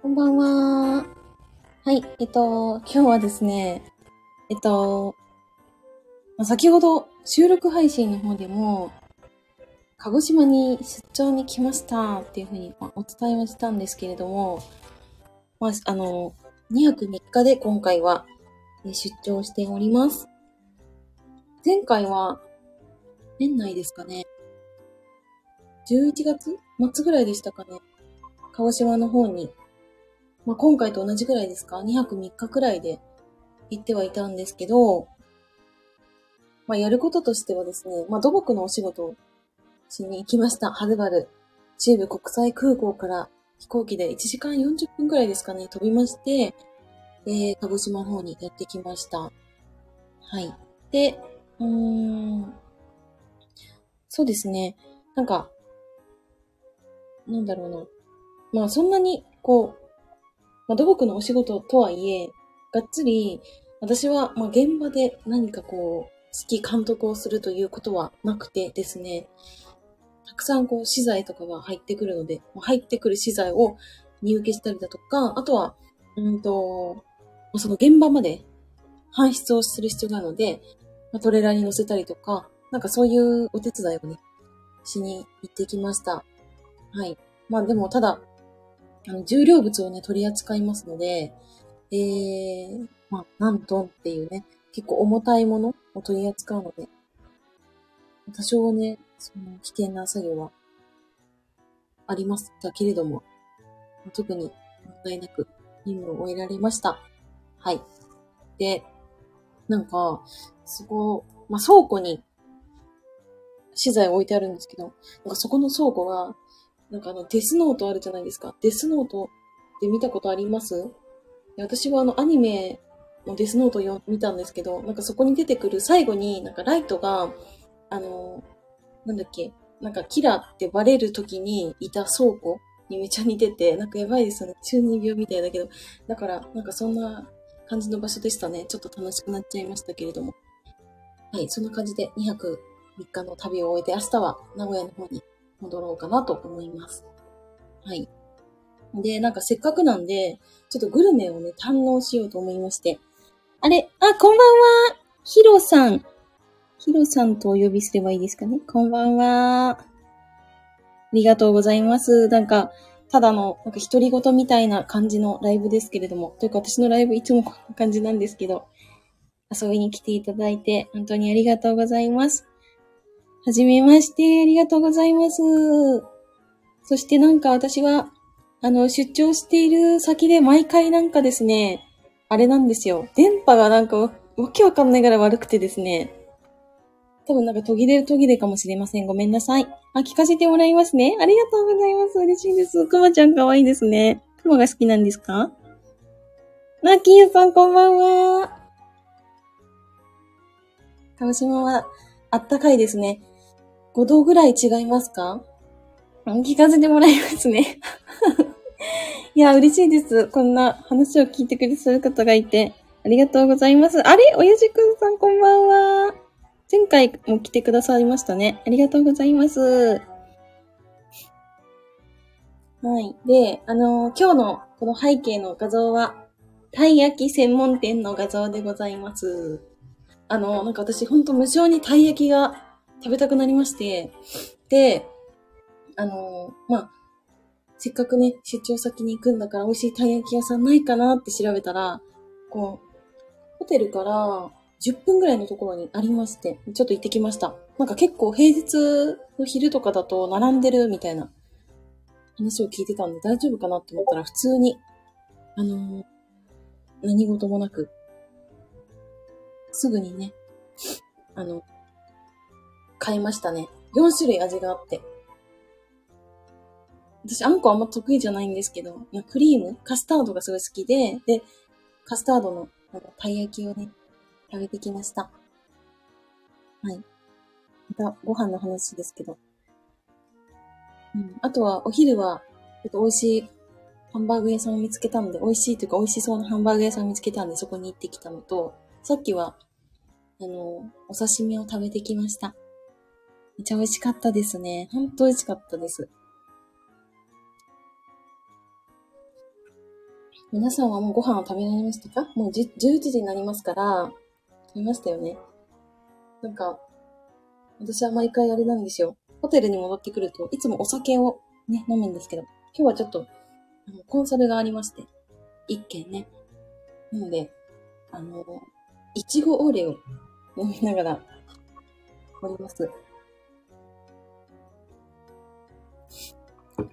こんばんは。はい、えっと、今日はですね、えっと、先ほど収録配信の方でも、鹿児島に出張に来ましたっていうふうにお伝えはしたんですけれども、まあ、あの、2泊3日で今回は出張しております。前回は年内ですかね。11月末ぐらいでしたかね。鹿児島の方に、まあ、今回と同じぐらいですか ?2 泊3日くらいで行ってはいたんですけど、まあ、やることとしてはですね、まあ、土木のお仕事をしに行きました。はるばる。中部国際空港から飛行機で1時間40分くらいですかね、飛びまして、えー、鹿児島の方にやってきました。はい。で、うーん、そうですね。なんか、なんだろうな。まあそんなに、こう、まあ土木のお仕事とはいえ、がっつり、私は、まあ現場で何かこう、指揮監督をするということはなくてですね、たくさんこう資材とかが入ってくるので、まあ入ってくる資材を入受けしたりだとか、あとは、うんと、その現場まで搬出をする必要があるので、まあ、トレーラーに乗せたりとか、なんかそういうお手伝いをね、しに行ってきました。はい。まあでもただ、あの、重量物をね、取り扱いますので、えー、まあ、何トンっていうね、結構重たいものを取り扱うので、多少ね、その危険な作業はありましたけれども、特に問題なく任務を終えられました。はい。で、なんか、そこ、まあ、倉庫に資材を置いてあるんですけど、なんかそこの倉庫が、なんかあのデスノートあるじゃないですか。デスノートって見たことあります？私はあのアニメのデスノートを見たんですけど、なんかそこに出てくる最後になんかライトが、あの、なんだっけ、なんかキラってバレる時にいた倉庫にめちゃ似てて、なんかやばいですよね。中二病みたいだけど。だから、なんかそんな感じの場所でしたね。ちょっと楽しくなっちゃいましたけれども。はい、そんな感じで2泊3日の旅を終えて、明日は名古屋の方に戻ろうかなと思います。はい。で、なんかせっかくなんで、ちょっとグルメをね、堪能しようと思いまして。あれ、あ、こんばんはヒロさん。ヒロさんとお呼びすればいいですかね？こんばんは。ありがとうございます。なんか、ただの、なんか独り言みたいな感じのライブですけれども、というか私のライブいつもこんな感じなんですけど、遊びに来ていただいて、本当にありがとうございます。はじめまして、ありがとうございます。そしてなんか私は、あの、出張している先で毎回なんかですね、あれなんですよ。電波がなんかわけわかんないぐら悪くてですね。多分なんか途切れる途切れかもしれません。ごめんなさい。あ、聞かせてもらいますね。ありがとうございます。嬉しいです。くまちゃんかわいいですね。くまが好きなんですか？マーキーユさんこんばんは。鹿児島はあったかいですね。5度ぐらい違いますか？聞かせてもらいますね。いや、嬉しいです。こんな話を聞いてくださる方がいて。ありがとうございます。あれ？おやじくんさんこんばんは。前回も来てくださいましたね。ありがとうございます。はい。で、あのー今日のこの背景の画像は、たい焼き専門店の画像でございます。あのーなんか私ほんと無性にたい焼きが食べたくなりまして、で、あのーまあ、せっかくね、出張先に行くんだから美味しいたい焼き屋さんないかなって調べたら、こう、ホテルから10分ぐらいのところにありまして、ちょっと行ってきました。なんか結構平日の昼とかだと並んでるみたいな話を聞いてたんで大丈夫かなって思ったら普通に、あのー何事もなく、すぐにね、あの、買いましたね。4種類味があって。私、あんこあんま得意じゃないんですけど、クリーム、カスタードがすごい好きで、で、カスタードのあのたい焼きをね、食べてきました。はい。また、ご飯の話ですけど。うん。あとは、お昼は、ちょっと美味しいハンバーグ屋さんを見つけたので、美味しいというか美味しそうなハンバーグ屋さんを見つけたんで、そこに行ってきたのと、さっきは、あの、お刺身を食べてきました。めっちゃ美味しかったですね。ほんと美味しかったです。皆さんはもうご飯を食べられましたか？もう11時になりますから、食べましたよね。なんか、私は毎回あれなんですよ。ホテルに戻ってくると、いつもお酒をね、飲むんですけど、今日はちょっと、あの、コンサルがありまして、一軒ね。なので、あの、いちごオーレを飲みながら、おります。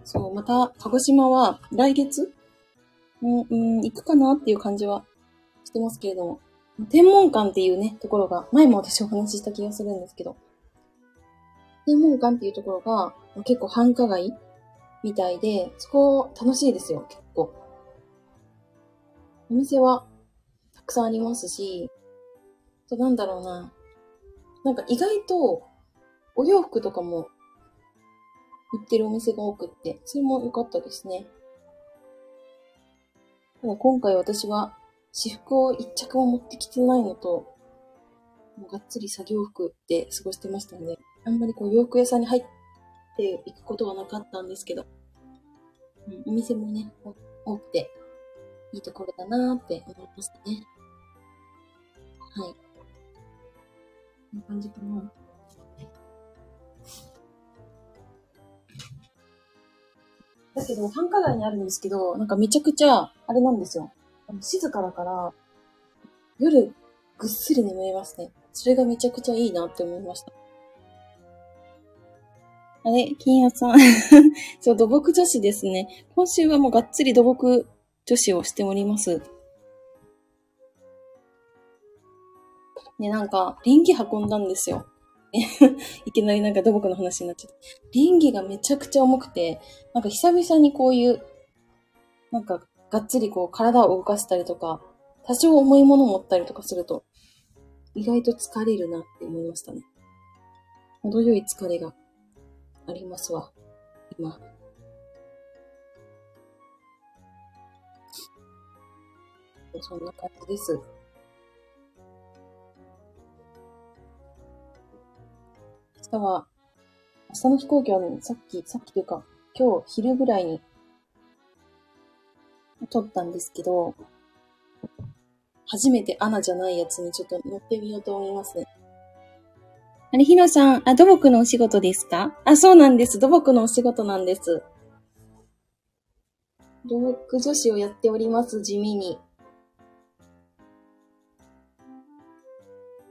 そう、また、鹿児島は来月？うん、うん、行くかなっていう感じはしてますけれども、天文館っていうね、ところが、前も私お話しした気がするんですけど、天文館っていうところが結構繁華街みたいで、そこ楽しいですよ、結構。お店はたくさんありますし、となんだろうな。なんか意外とお洋服とかも売ってるお店が多くって、それも良かったですね。ただ今回私は私服を一着も持ってきてないのと、もうがっつり作業服で過ごしてましたので、あんまりこう洋服屋さんに入っていくことはなかったんですけど、うん、お店もね、多くて、いいところだなーって思いましたね。はい。こんな感じかな。だけど、繁華街にあるんですけど、なんかめちゃくちゃ、あれなんですよ。静かだから、夜、ぐっすり眠れますね。それがめちゃくちゃいいなって思いました。あれ金谷さん。そう、土木女子ですね。今週はもうがっつり土木女子をしております。ね、なんか、臨機運んだんですよ。いきなりなんか土木の話になっちゃった。臨機がめちゃくちゃ重くて、なんか久々にこういう、なんかがっつりこう体を動かしたりとか、多少重いもの持ったりとかすると、意外と疲れるなって思いましたね。程よい疲れがありますわ、今。そんな感じです。明日は、明日の飛行機はね、さっき、さっきというか、今日昼ぐらいに撮ったんですけど、初めてアナじゃないやつにちょっと乗ってみようと思いますね。あれ、ひのさん、あ、土木のお仕事ですか？あ、そうなんです。土木のお仕事なんです。土木女子をやっております、地味に。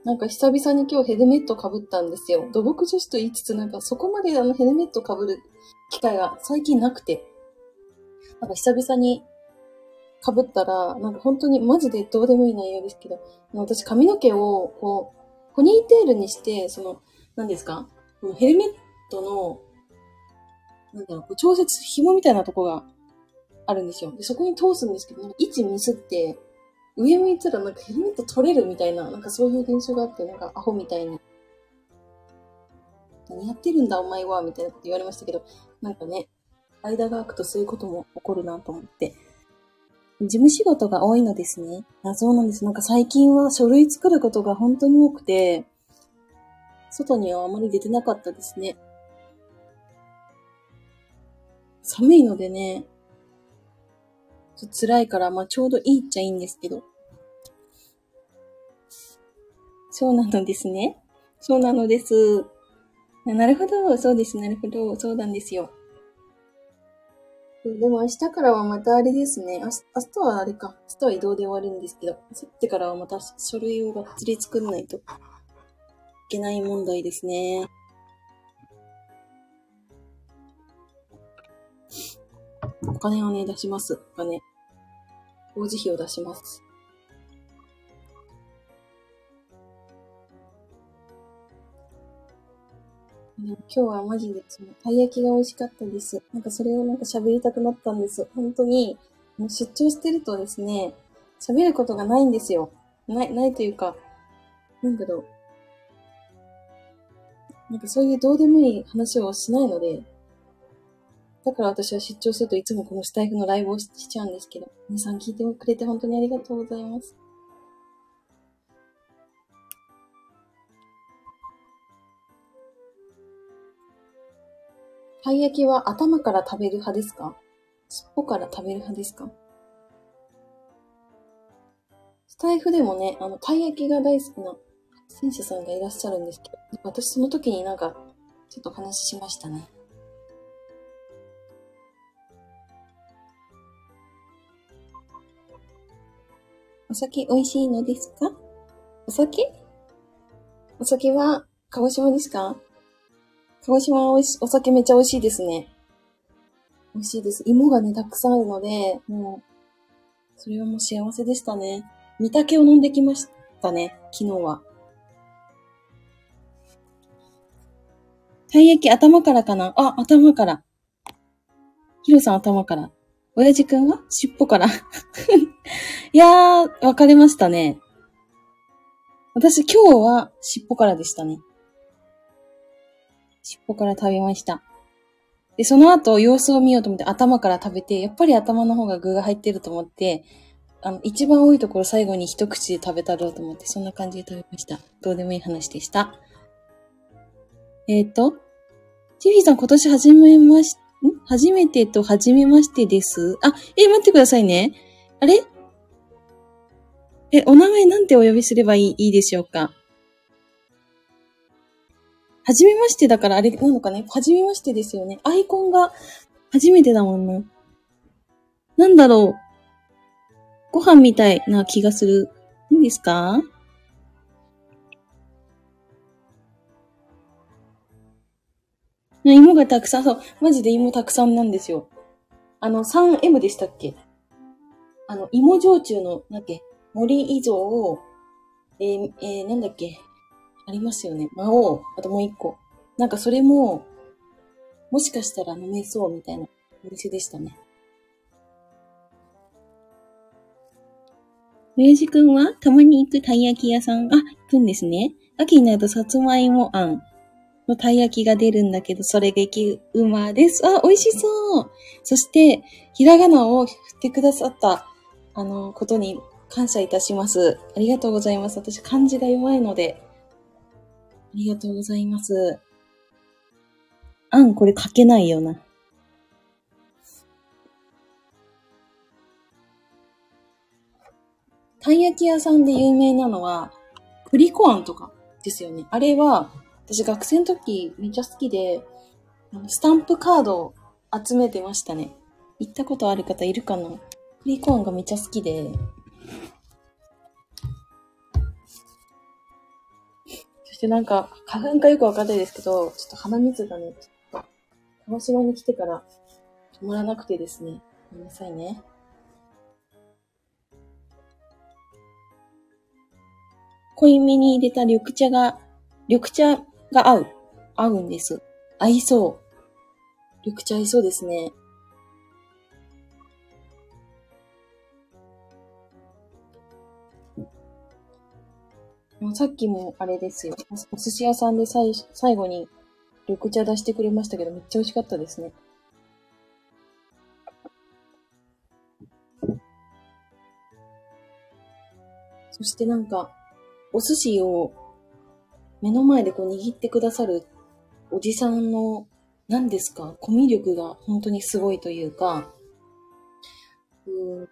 なんか久々に今日ヘルメット被ったんですよ。土木女子と言いつつ、なんかそこまであのヘルメット被る機会が最近なくて。なんか久々に被ったら、なんか本当にマジでどうでもいい内容ですけど、私髪の毛をこう、ポニーテールにして、その、何ですか？このヘルメットの、なんだろう、調節紐みたいなとこがあるんですよ。で、そこに通すんですけど、位置ミスって、上向いたらなんかヘルメット取れるみたいな、なんかそういう現象があって、なんかアホみたいに。何やってるんだお前はみたいなこと言われましたけど、なんかね、間が空くとそういうことも起こるなと思って、事務仕事が多いのですね。あ、そうなんです。なんか最近は書類作ることが本当に多くて、外にはあまり出てなかったですね。寒いのでね、辛いから、まあちょうどいいっちゃいいんですけど。そうなのですね。そうなのです。なるほど、そうです、なるほど、そうなんですよ。でも明日からはまたあれですね。明日はあれか。明日は移動で終わるんですけど、明後日からはまた書類をがっつり作らないといけない問題ですね。お金をね、出します。お金。工事費を出します。今日はマジでその、たい焼きが美味しかったです。なんかそれをなんか喋りたくなったんです。本当に、もう出張してるとですね、喋ることがないんですよ。ない、ないというか、なんだろう。なんかそういうどうでもいい話をしないので、だから私は出張するといつもこのスタイフのライブをしちゃうんですけど、皆さん聞いてくれて本当にありがとうございます。たい焼きは頭から食べる派ですか？尻尾から食べる派ですか？スタイフでもね、あの、たい焼きが大好きな選手さんがいらっしゃるんですけど、私その時になんか、ちょっと話しましたね。お酒美味しいのですか？お酒？お酒は、鹿児島ですか？鹿児島はおい、お酒めっちゃ美味しいですね。美味しいです。芋がね、たくさんあるので、もう、それはもう幸せでしたね。御嶽を飲んできましたね、昨日は。たい焼き頭からかな？あ、頭から。ヒロさん頭から。親父くんは尻尾から。いやー、分かれましたね。私今日は尻尾からでしたね。尻尾から食べました。で、その後様子を見ようと思って頭から食べて、やっぱり頭の方が具が入ってると思って、あの、一番多いところ最後に一口で食べたろうと思って、そんな感じで食べました。どうでもいい話でした。えっ、ー、と、ジフィーさん今年始めまし、ん初めてと初めましてです。あ、え、待ってくださいね。あれ？え、お名前なんてお呼びすればいいいいでしょうか？はじめましてだからあれなのかね？はじめましてですよね。アイコンが初めてだもんな。なんだろう？ご飯みたいな気がする。いいんですか？芋がたくさん、そう、マジで芋たくさんなんですよ。あの、3M でしたっけ？あの、芋焼酎の、なんだっけ、森以上を、えー、えー、なんだっけ、ありますよね。魔王、あともう一個。なんかそれも、もしかしたら飲めそうみたいなお店でしたね。親父くんはたまに行くたい焼き屋さん、あ、行くんですね。秋になるとさつまいもあんのたい焼きが出るんだけど、それ激うまです。あ、美味しそう。そして、ひらがなを振ってくださった、あの、ことに感謝いたします。ありがとうございます。私、漢字が弱いので。ありがとうございます。あん、これ書けないよな。たい焼き屋さんで有名なのは、プリコあんとかですよね。あれは、私学生の時めっちゃ好きで、スタンプカードを集めてましたね。行ったことある方いるかな？プリコーンがめっちゃ好きで。そしてなんか、花粉かよくわかんないですけど、ちょっと鼻水がね、ちょっと、鹿児島に来てから止まらなくてですね。ごめんなさいね。濃いめに入れた緑茶が、緑茶が合う。合うんです。合いそう。緑茶合いそうですね。さっきもあれですよ。お寿司屋さんで最最後に緑茶出してくれましたけど、めっちゃ美味しかったですね。そしてなんか、お寿司を目の前でこう握ってくださるおじさんの、何ですか、コミュ力が本当にすごいというか、うん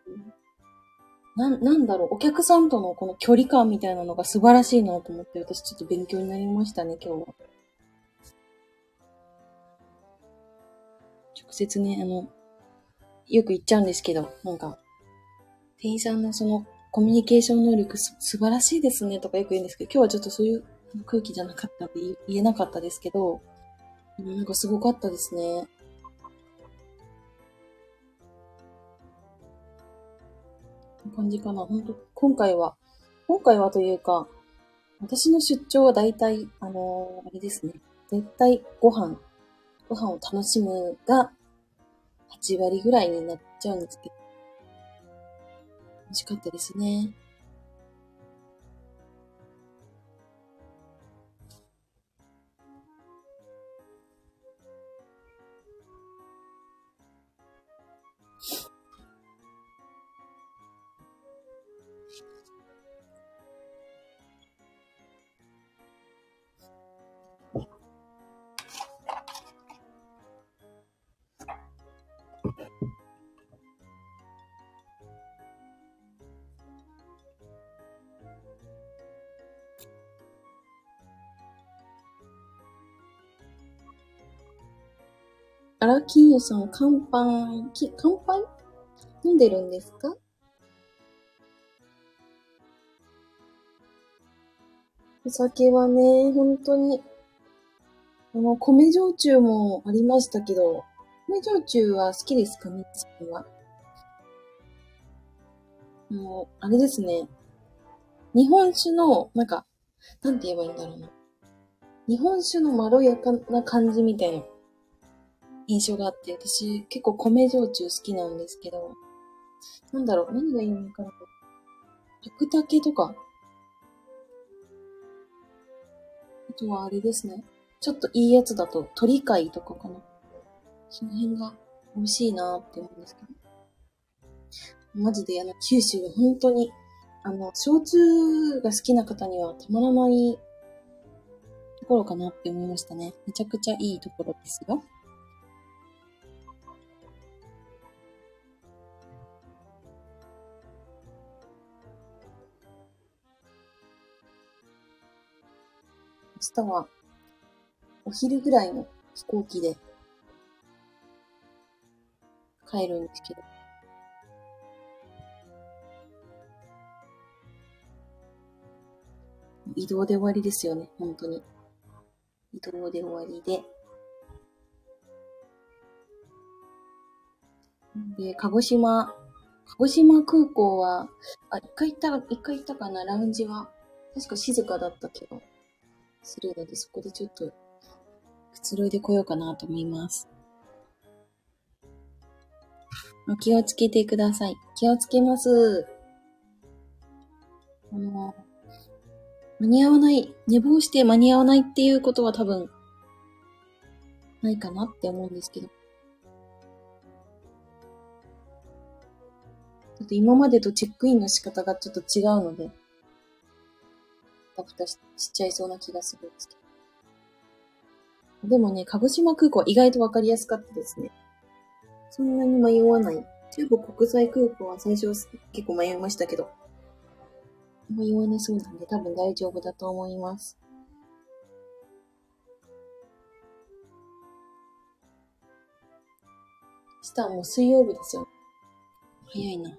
な、なんだろう、お客さんとのこの距離感みたいなのが素晴らしいなと思って、私ちょっと勉強になりましたね、今日は。直接ね、あの、よく言っちゃうんですけど、なんか、店員さんのそのコミュニケーション能力す素晴らしいですねとかよく言うんですけど、今日はちょっとそういう空気じゃなかったって言えなかったですけど、なんかすごかったですね。感じかな。本当今回は、今回はというか、私の出張は大体、あのー、あれですね。絶対ご飯、ご飯を楽しむが8割ぐらいになっちゃうんですけど、美味しかったですね。荒木優さん、乾杯、き乾杯？飲んでるんですか？お酒はね、本当に、あの、米焼酎もありましたけど、米焼酎は好きですか？みつきは？もう、あれですね。日本酒の、なんか、なんて言えばいいんだろうな。日本酒のまろやかな感じみたいな印象があって、私結構米焼酎好きなんですけど、なんだろう、何がいいのかな。白竹とか、あとはあれですね。ちょっといいやつだと鳥貝とかかな。その辺が美味しいなって思うんですけど。マジであの、九州は本当に、あの、焼酎が好きな方にはたまらないところかなって思いましたね。めちゃくちゃいいところですよ。日はお昼ぐらいの飛行機で帰るんですけど。移動で終わりですよね、本当に。移動で終わりで。で、鹿児島、鹿児島空港は、あ、一回行った、一回行ったかな、ラウンジは。確か静かだったけど、するので、そこでちょっと、くつろいでこようかなと思います。気をつけてください。気をつけます。あの、間に合わない、寝坊して間に合わないっていうことは多分、ないかなって思うんですけど。ちょっと今までとチェックインの仕方がちょっと違うので、タプタしちゃいそうな気がするんですけど。でもね、鹿児島空港は意外とわかりやすかったですね。そんなに迷わない。中国国際空港は最初結構迷いましたけど。迷わなそうなんで多分大丈夫だと思います。明日はもう水曜日ですよ。早いな。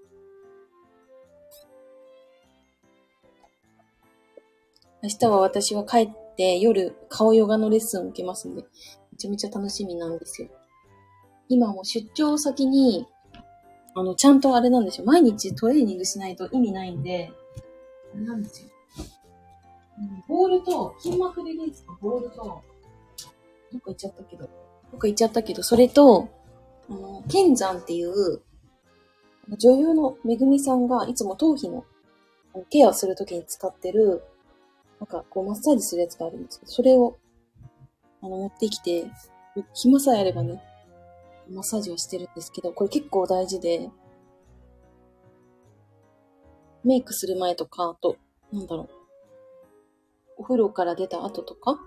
明日は私は帰って夜顔ヨガのレッスンを受けますんで、めちゃめちゃ楽しみなんですよ。今も出張先に、あの、ちゃんとあれなんですよ。毎日トレーニングしないと意味ないんで、あれなんですよ。ボールと、筋膜リリースのボールと、どっか行っちゃったけど、どっか行っちゃったけど、それと、あの、剣山っていう、女優のめぐみさんがいつも頭皮のケアするときに使ってる、なんかこうマッサージするやつがあるんですけど、それを、あの、持ってきて、暇さえあればね、マッサージをしてるんですけど、これ結構大事で、メイクする前とか、あと、なんだろう。お風呂から出た後とか、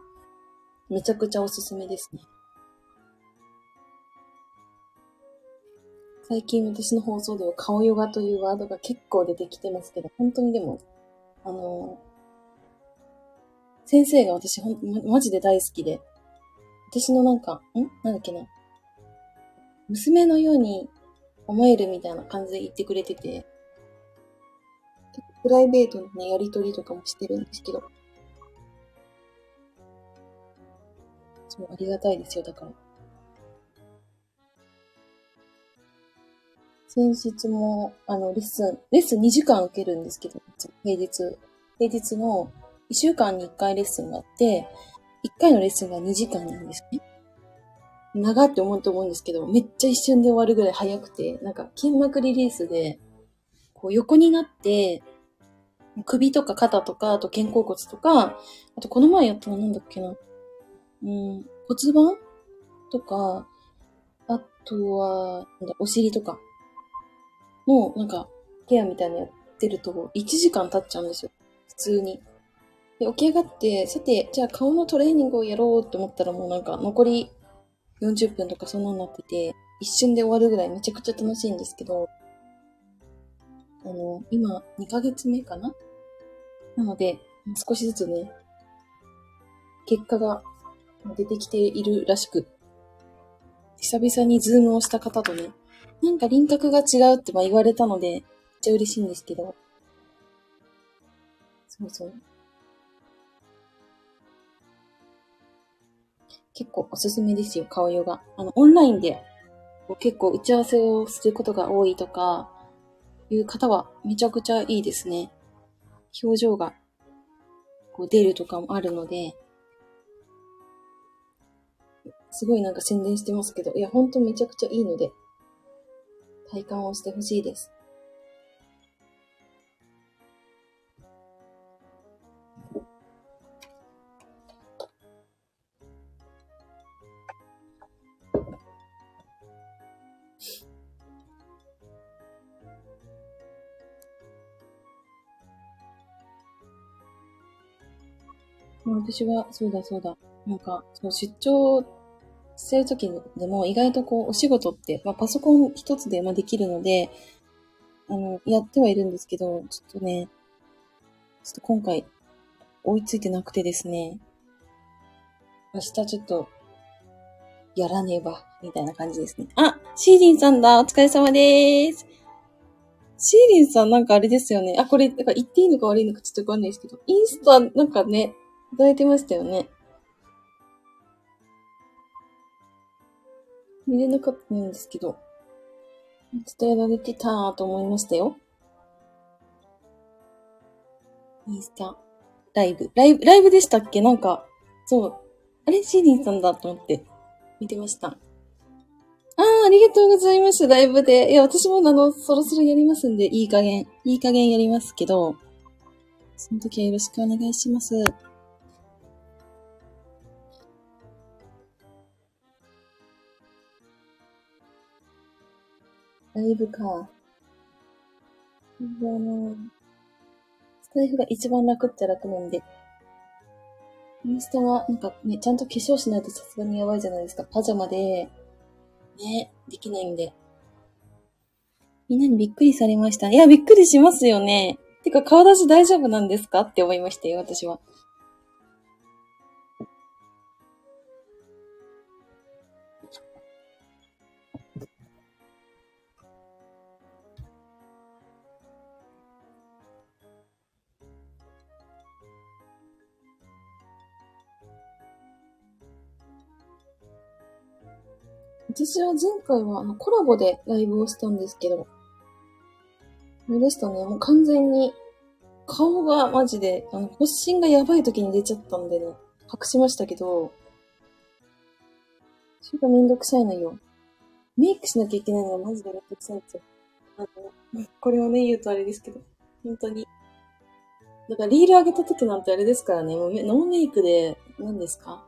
めちゃくちゃおすすめですね。最近私の放送では顔ヨガというワードが結構出てきてますけど、本当にでも、あの、先生が私ほん、ま、マジで大好きで、私のなんか、ん？なんだっけな。娘のように思えるみたいな感じで言ってくれてて、プライベートのね、やりとりとかもしてるんですけど。そう、ありがたいですよ、だから。先日も、あの、レッスン、レッスン2時間受けるんですけど、平日。平日の1週間に1回レッスンがあって、1回のレッスンが2時間なんですね。長って思うと思うんですけど、めっちゃ一瞬で終わるぐらい早くて、なんか筋膜リリースで、こう横になって、首とか肩とか、あと肩甲骨とか、あとこの前やったのなんだっけな。うん、骨盤とか、あとは、なんだ、お尻とかもうなんか、ケアみたいなのやってると、1時間経っちゃうんですよ。普通に。で、起き上がって、さて、じゃあ顔のトレーニングをやろうと思ったらもうなんか残り40分とかそんなになってて、一瞬で終わるぐらいめちゃくちゃ楽しいんですけど、あの、今2ヶ月目かな？なので、少しずつね、結果が出てきているらしく、久々にズームをした方とね、なんか輪郭が違うって言われたので、めっちゃ嬉しいんですけど。そうそう。結構おすすめですよ、顔ヨガ。あの、オンラインで結構打ち合わせをすることが多いとか、いう方はめちゃくちゃいいですね。表情がこう出るとかもあるので、すごいなんか宣伝してますけど、いや、ほんとめちゃくちゃいいので、体感をしてほしいです。私は、そうだそうだ。なんか、そう、出張してる時でも意外とこう、お仕事って、まあ、パソコン一つでまできるので、あの、やってはいるんですけど、ちょっとね、ちょっと今回、追いついてなくてですね、明日ちょっと、やらねば、みたいな感じですね。あ、シーリンさんだお疲れ様でーすシーリンさんなんかあれですよね。あ、これ、なんか言っていいのか悪いのかちょっとわかんないですけど、インスタなんかね、いただいてましたよね。見れなかったんですけど、伝えられてたと思いましたよ。インスタ、ライブ、ライブ、ライブでしたっけ？なんか、そう、あれ？シーリンさんだと思って見てました。ああ、ありがとうございます。ライブで。いや、私もあの、そろそろやりますんで、いい加減、いい加減やりますけど、その時はよろしくお願いします。ライブか。あの、スタイフが一番楽っちゃ楽なんで。インスタは、なんかね、ちゃんと化粧しないとさすがにやばいじゃないですか。パジャマで、ね、できないんで。みんなにびっくりされました。いや、びっくりしますよね。てか、顔出し大丈夫なんですか？って思いましたよ、私は。私は前回はあのコラボでライブをしたんですけど、あれでしたね、もう完全に顔がマジで、あの、発疹がやばい時に出ちゃったんでね、隠しましたけど、それがめんどくさいのよ。メイクしなきゃいけないのがマジでめんどくさいんですよ。あの、これをね、言うとあれですけど、本当に。だからリール上げた時なんてあれですからね、もうノーメイクで、何ですか？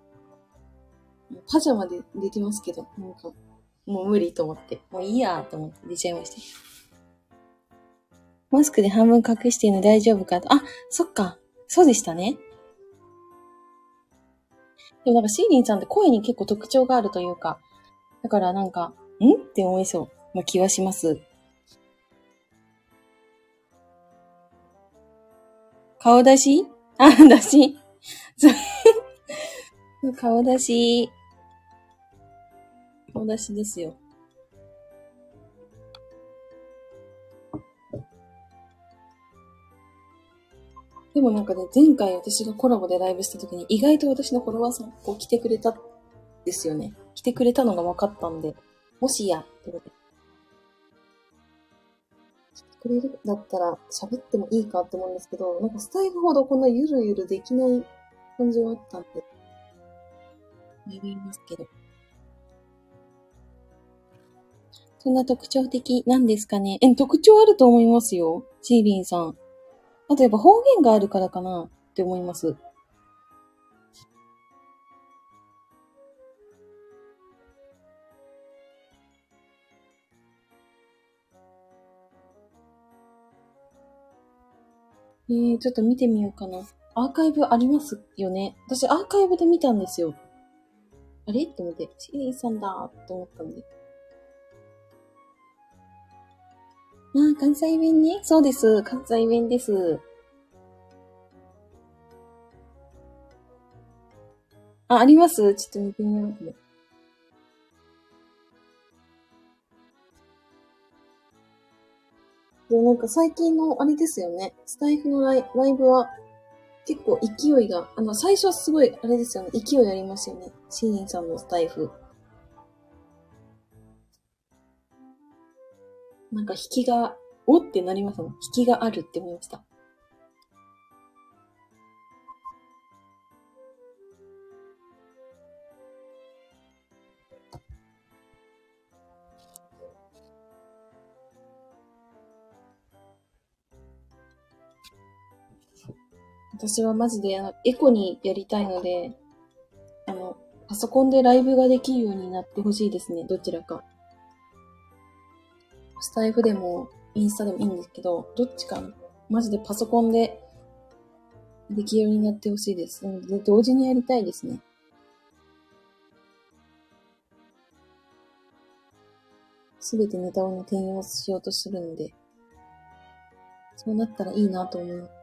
パジャマで出てますけど、なんか、もう無理と思って、もういいやと思って出ちゃいました。マスクで半分隠してるの大丈夫かと。あ、そっか。そうでしたね。でもなんかシーリンさんって声に結構特徴があるというか、だからなんか、んって思いそうな気はします。顔出し？あ、出し。顔出し。顔出しですよ。でもなんかね、前回私がコラボでライブした時に意外と私のフォロワーさんこう来てくれたですよね。来てくれたのが分かったんで、もしや、ってことで。来てくれるだったら喋ってもいいかって思うんですけど、なんかスタイルほどこんなゆるゆるできない感じがあったんで、ビいますけど。そんな特徴的なんですかね？え、特徴あると思いますよ。シーリンさん。あとやっぱ方言があるからかな？って思います。えー、ちょっと見てみようかな。アーカイブありますよね。私アーカイブで見たんですよ。あれ？って思って、シーリンさんだと思ったんで。あ、関西弁ね。そうです。関西弁です。あ、あります？ちょっと見てみます、ね。で、なんか最近のあれですよね。スタイフのライライブは結構勢いが、あの、最初はすごいあれですよね。勢いありますよね。シーンさんのスタイフ。なんか引きが、おってなりますもん。引きがあるって思いました。私はマジであのエコにやりたいので、あの、パソコンでライブができるようになってほしいですね、どちらか。スタイフでも、インスタでもいいんですけど、どっちか、マジでパソコンでできるようになってほしいです。なので、同時にやりたいですね。すべてネタを、転用しようとするので、そうなったらいいなと思い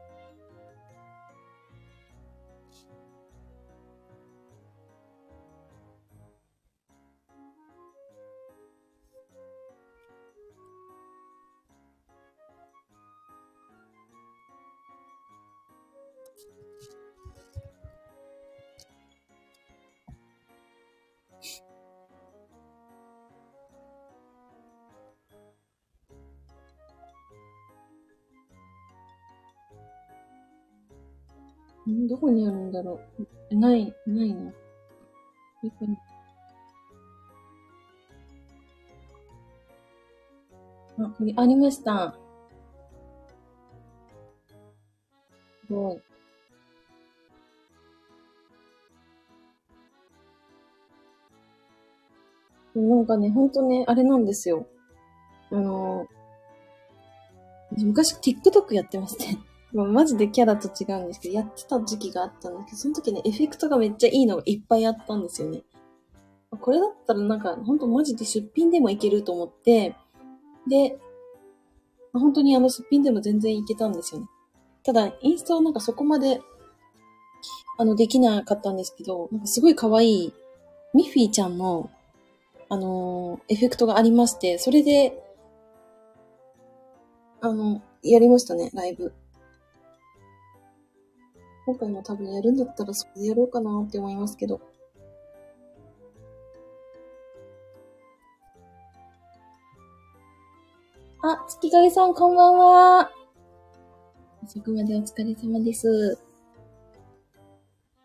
どこにあるんだろうない、ないな。どこにあ、これありました。すごい。なんかね、ほんとね、あれなんですよ。あの昔 TikTok やってまして。まあ、マジでキャラと違うんですけど、やってた時期があったんですけど、その時ね、エフェクトがめっちゃいいのがいっぱいあったんですよね。これだったらなんか、ほんとマジで出品でもいけると思って、で、本当にあの出品でも全然いけたんですよね。ただ、インスタはなんかそこまで、あの、できなかったんですけど、なんかすごい可愛い、ミッフィーちゃんの、あのー、エフェクトがありまして、それで、あの、やりましたね、ライブ。今回も多分やるんだったらそれでやろうかなって思いますけど。あ、月影さんこんばんは。遅くまでお疲れ様です。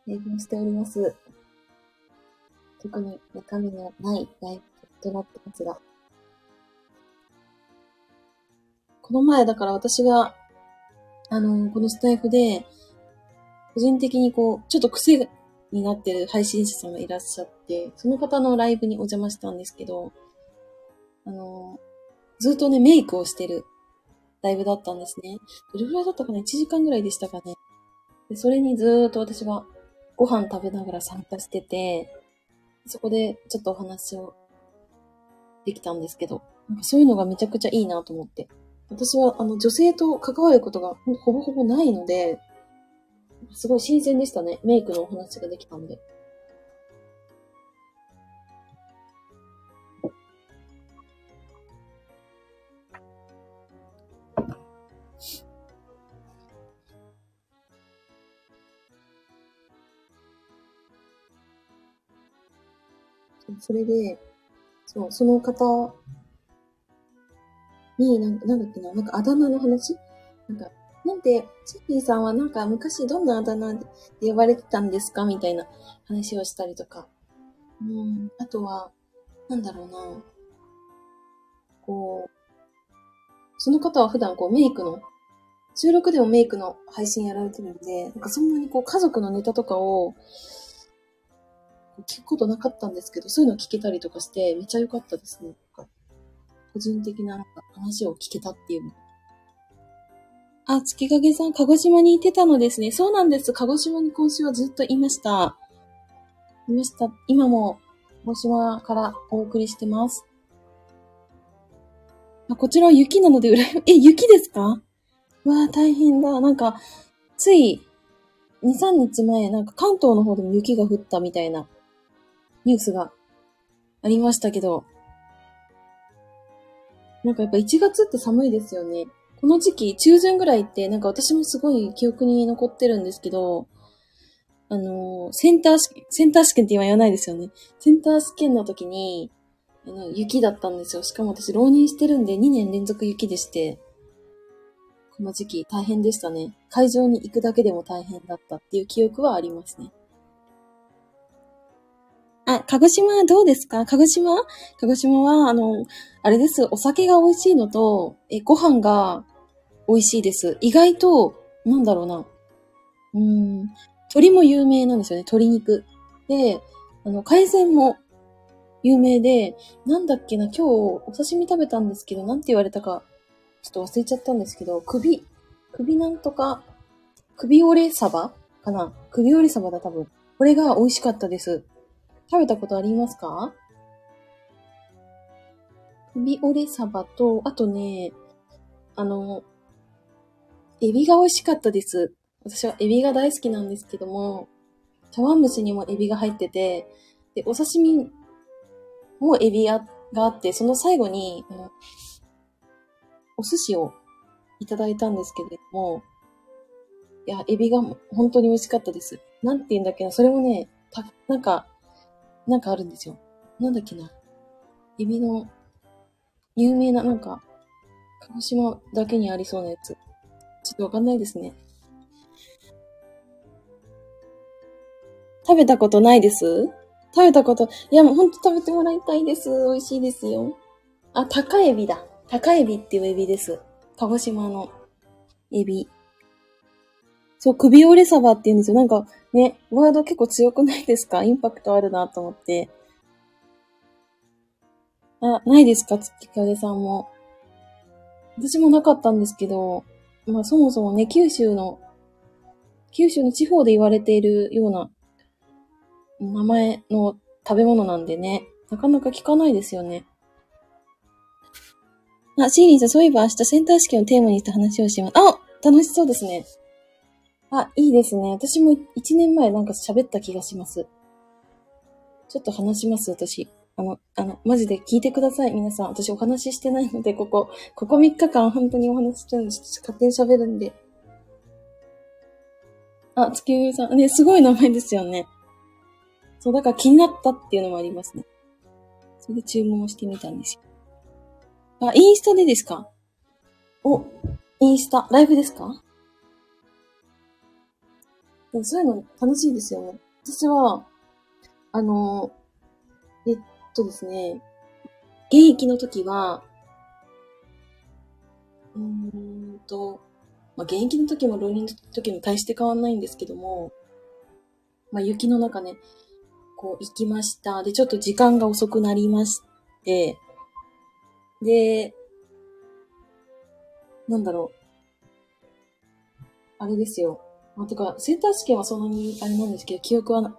営業しております。特に中身のないライブとなってますが。この前だから私が、あの、このスタイフで、個人的にこう、ちょっと癖になってる配信者さんがいらっしゃって、その方のライブにお邪魔したんですけど、あの、ずっとね、メイクをしてるライブだったんですね。どれぐらいだったかな ?1 時間ぐらいでしたかね。で、それにずーっと私がご飯食べながら参加してて、そこでちょっとお話をできたんですけど、なんかそういうのがめちゃくちゃいいなと思って。私はあの女性と関わることがほぼほぼないので、すごい新鮮でしたね。メイクのお話ができたんで。それで、そう、その方に、なんなんだっけな、なんかあだ名の話？なんか、なんで、チッピーさんはなんか昔どんなあだ名で呼ばれてたんですかみたいな話をしたりとか。うん、あとは、なんだろうな。こう、その方は普段こうメイクの、収録でもメイクの配信やられてるんで、なんかそんなにこう家族のネタとかを聞くことなかったんですけど、そういうの聞けたりとかして、めっちゃ良かったですね。個人的な話を聞けたっていうの。あ、月影さん、鹿児島にいてたのですね。そうなんです。鹿児島に今週はずっといました。いました。今も、鹿児島からお送りしてます。あこちらは雪なので、裏、え、雪ですか？わあ、大変だ。なんか、つい、2、3日前、なんか関東の方でも雪が降ったみたいなニュースがありましたけど、なんかやっぱ1月って寒いですよね。この時期、中旬ぐらいって、なんか私もすごい記憶に残ってるんですけど、あの、センター試験、センター試験って今言わないですよね。センター試験の時に、あの、雪だったんですよ。しかも私浪人してるんで2年連続雪でして、この時期大変でしたね。会場に行くだけでも大変だったっていう記憶はありますね。あ、鹿児島はどうですか？鹿児島？鹿児島は、あの、あれです。お酒が美味しいのと、え、ご飯が美味しいです。意外と、なんだろうな。うん、鶏も有名なんですよね。鶏肉。で、あの、海鮮も有名で、なんだっけな、今日お刺身食べたんですけど、なんて言われたか、ちょっと忘れちゃったんですけど、首、首なんとか、首折れサバかな首折れサバだ多分。これが美味しかったです。食べたことありますか？首折れサバと、あとね、あの、エビが美味しかったです。私はエビが大好きなんですけども、茶碗蒸しにもエビが入ってて、で、お刺身もエビがあって、その最後に、あのお寿司をいただいたんですけれども、いや、エビが本当に美味しかったです。なんて言うんだっけな、それもね、た、なんか、なんかあるんですよ。なんだっけな。エビの、有名な、なんか、鹿児島だけにありそうなやつ。ちょっとわかんないですね。食べたことないです？食べたこと、いやもうほんと食べてもらいたいです。美味しいですよ。あ、高エビだ。高エビっていうエビです。鹿児島のエビ。そう、首折れサバって言うんですよ。なんかね、ワード結構強くないですか？インパクトあるなと思って。あ、ないですか？月影さんも。私もなかったんですけど、まあそもそもね、九州の、九州の地方で言われているような名前の食べ物なんでね、なかなか聞かないですよね。あ、シーリーさん、そういえば明日センター試験をテーマにした話をします。あ楽しそうですね。あ、いいですね。私も一年前なんか喋った気がします。ちょっと話します、私。あの、あの、マジで聞いてください、皆さん。私お話ししてないので、ここ、ここ3日間本当にお話ししてるんで、勝手に喋るんで。あ、月上さん。ね、すごい名前ですよね。そう、だから気になったっていうのもありますね。それで注文してみたんですよ。あ、インスタでですか？お、インスタ、ライブですか？でもそういうの楽しいですよね。私は、あの、えっとですね、現役の時は、うーんと、まあ、現役の時も浪人の時も大して変わんないんですけども、まあ、雪の中ね、こう行きました。で、ちょっと時間が遅くなりまして、で、なんだろう。あれですよ。まあ、てか、センター試験はそんなにあれなんですけど、記憶は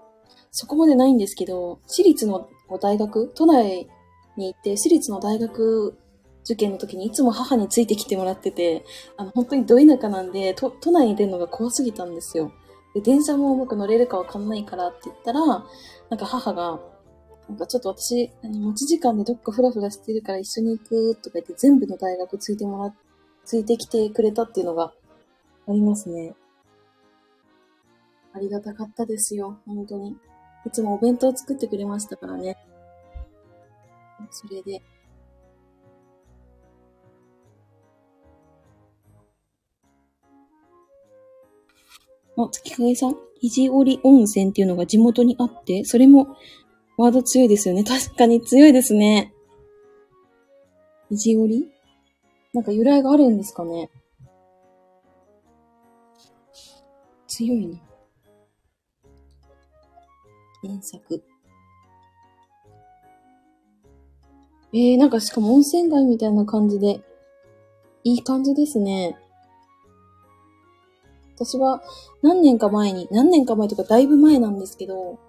そこまでないんですけど、私立の大学、都内に行って、私立の大学受験の時にいつも母についてきてもらってて、あの、本当にど田舎なんで、都内に出るのが怖すぎたんですよ。で、電車もうまく乗れるかわかんないからって言ったら、なんか母が、なんかちょっと私、持ち時間でどっかフラフラしてるから一緒に行くとか言って全部の大学ついてもら、ついてきてくれたっていうのがありますね。ありがたかったですよ、本当に。いつもお弁当作ってくれましたからね。それで、あ、月影さん？肘折温泉っていうのが地元にあって、それもワード強いですよね。確かに強いですね。肘折なんか由来があるんですかね。強いな。原作。えー、なんかしかも温泉街みたいな感じで、いい感じですね。私は何年か前に、何年か前とかだいぶ前なんですけど、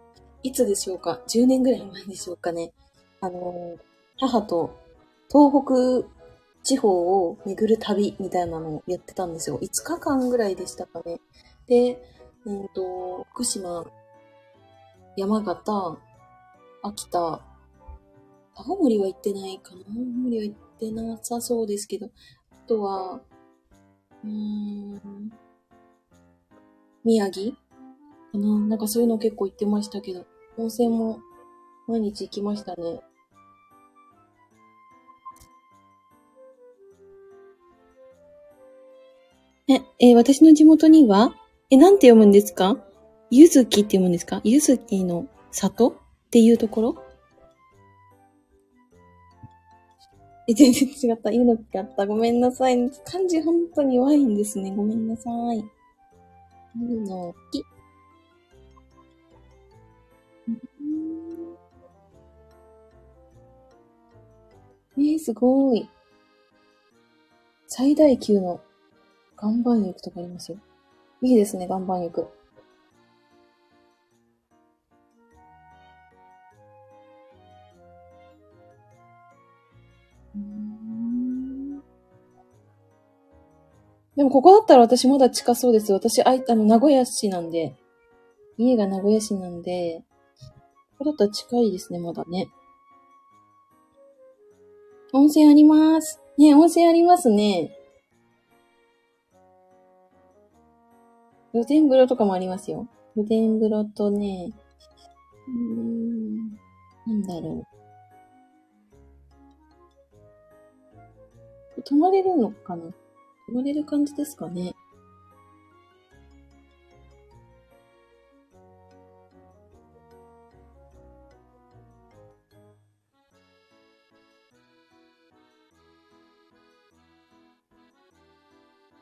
いつでしょうか ?10 年ぐらい前でしょうかね。あの、母と東北地方を巡る旅みたいなのをやってたんですよ。5日間ぐらいでしたかね。で、うんと、福島、山形、秋田、青森は行ってないかな青森は行ってなさそうですけど、あとは、うーん。宮城かななんかそういうの結構行ってましたけど、温泉も毎日行きましたね。え、え私の地元には、え、なんて読むんですか？ゆずきって読むんですか？ゆずきの里？っていうところ？え、全然違った。言うのかった。ごめんなさい。漢字本当に弱いんですね。ごめんなさい。ゆのき。えー、すごい。最大級の岩盤浴とかありますよ。いいですね、岩盤浴。でもここだったら私まだ近そうです。私、あい、あの、名古屋市なんで、家が名古屋市なんで、ここだったら近いですね、まだね。温泉あります。ね、温泉ありますね。露天風呂とかもありますよ。露天風呂とね、うーん、なんだろう。泊まれるのかな？まれる感じですかね。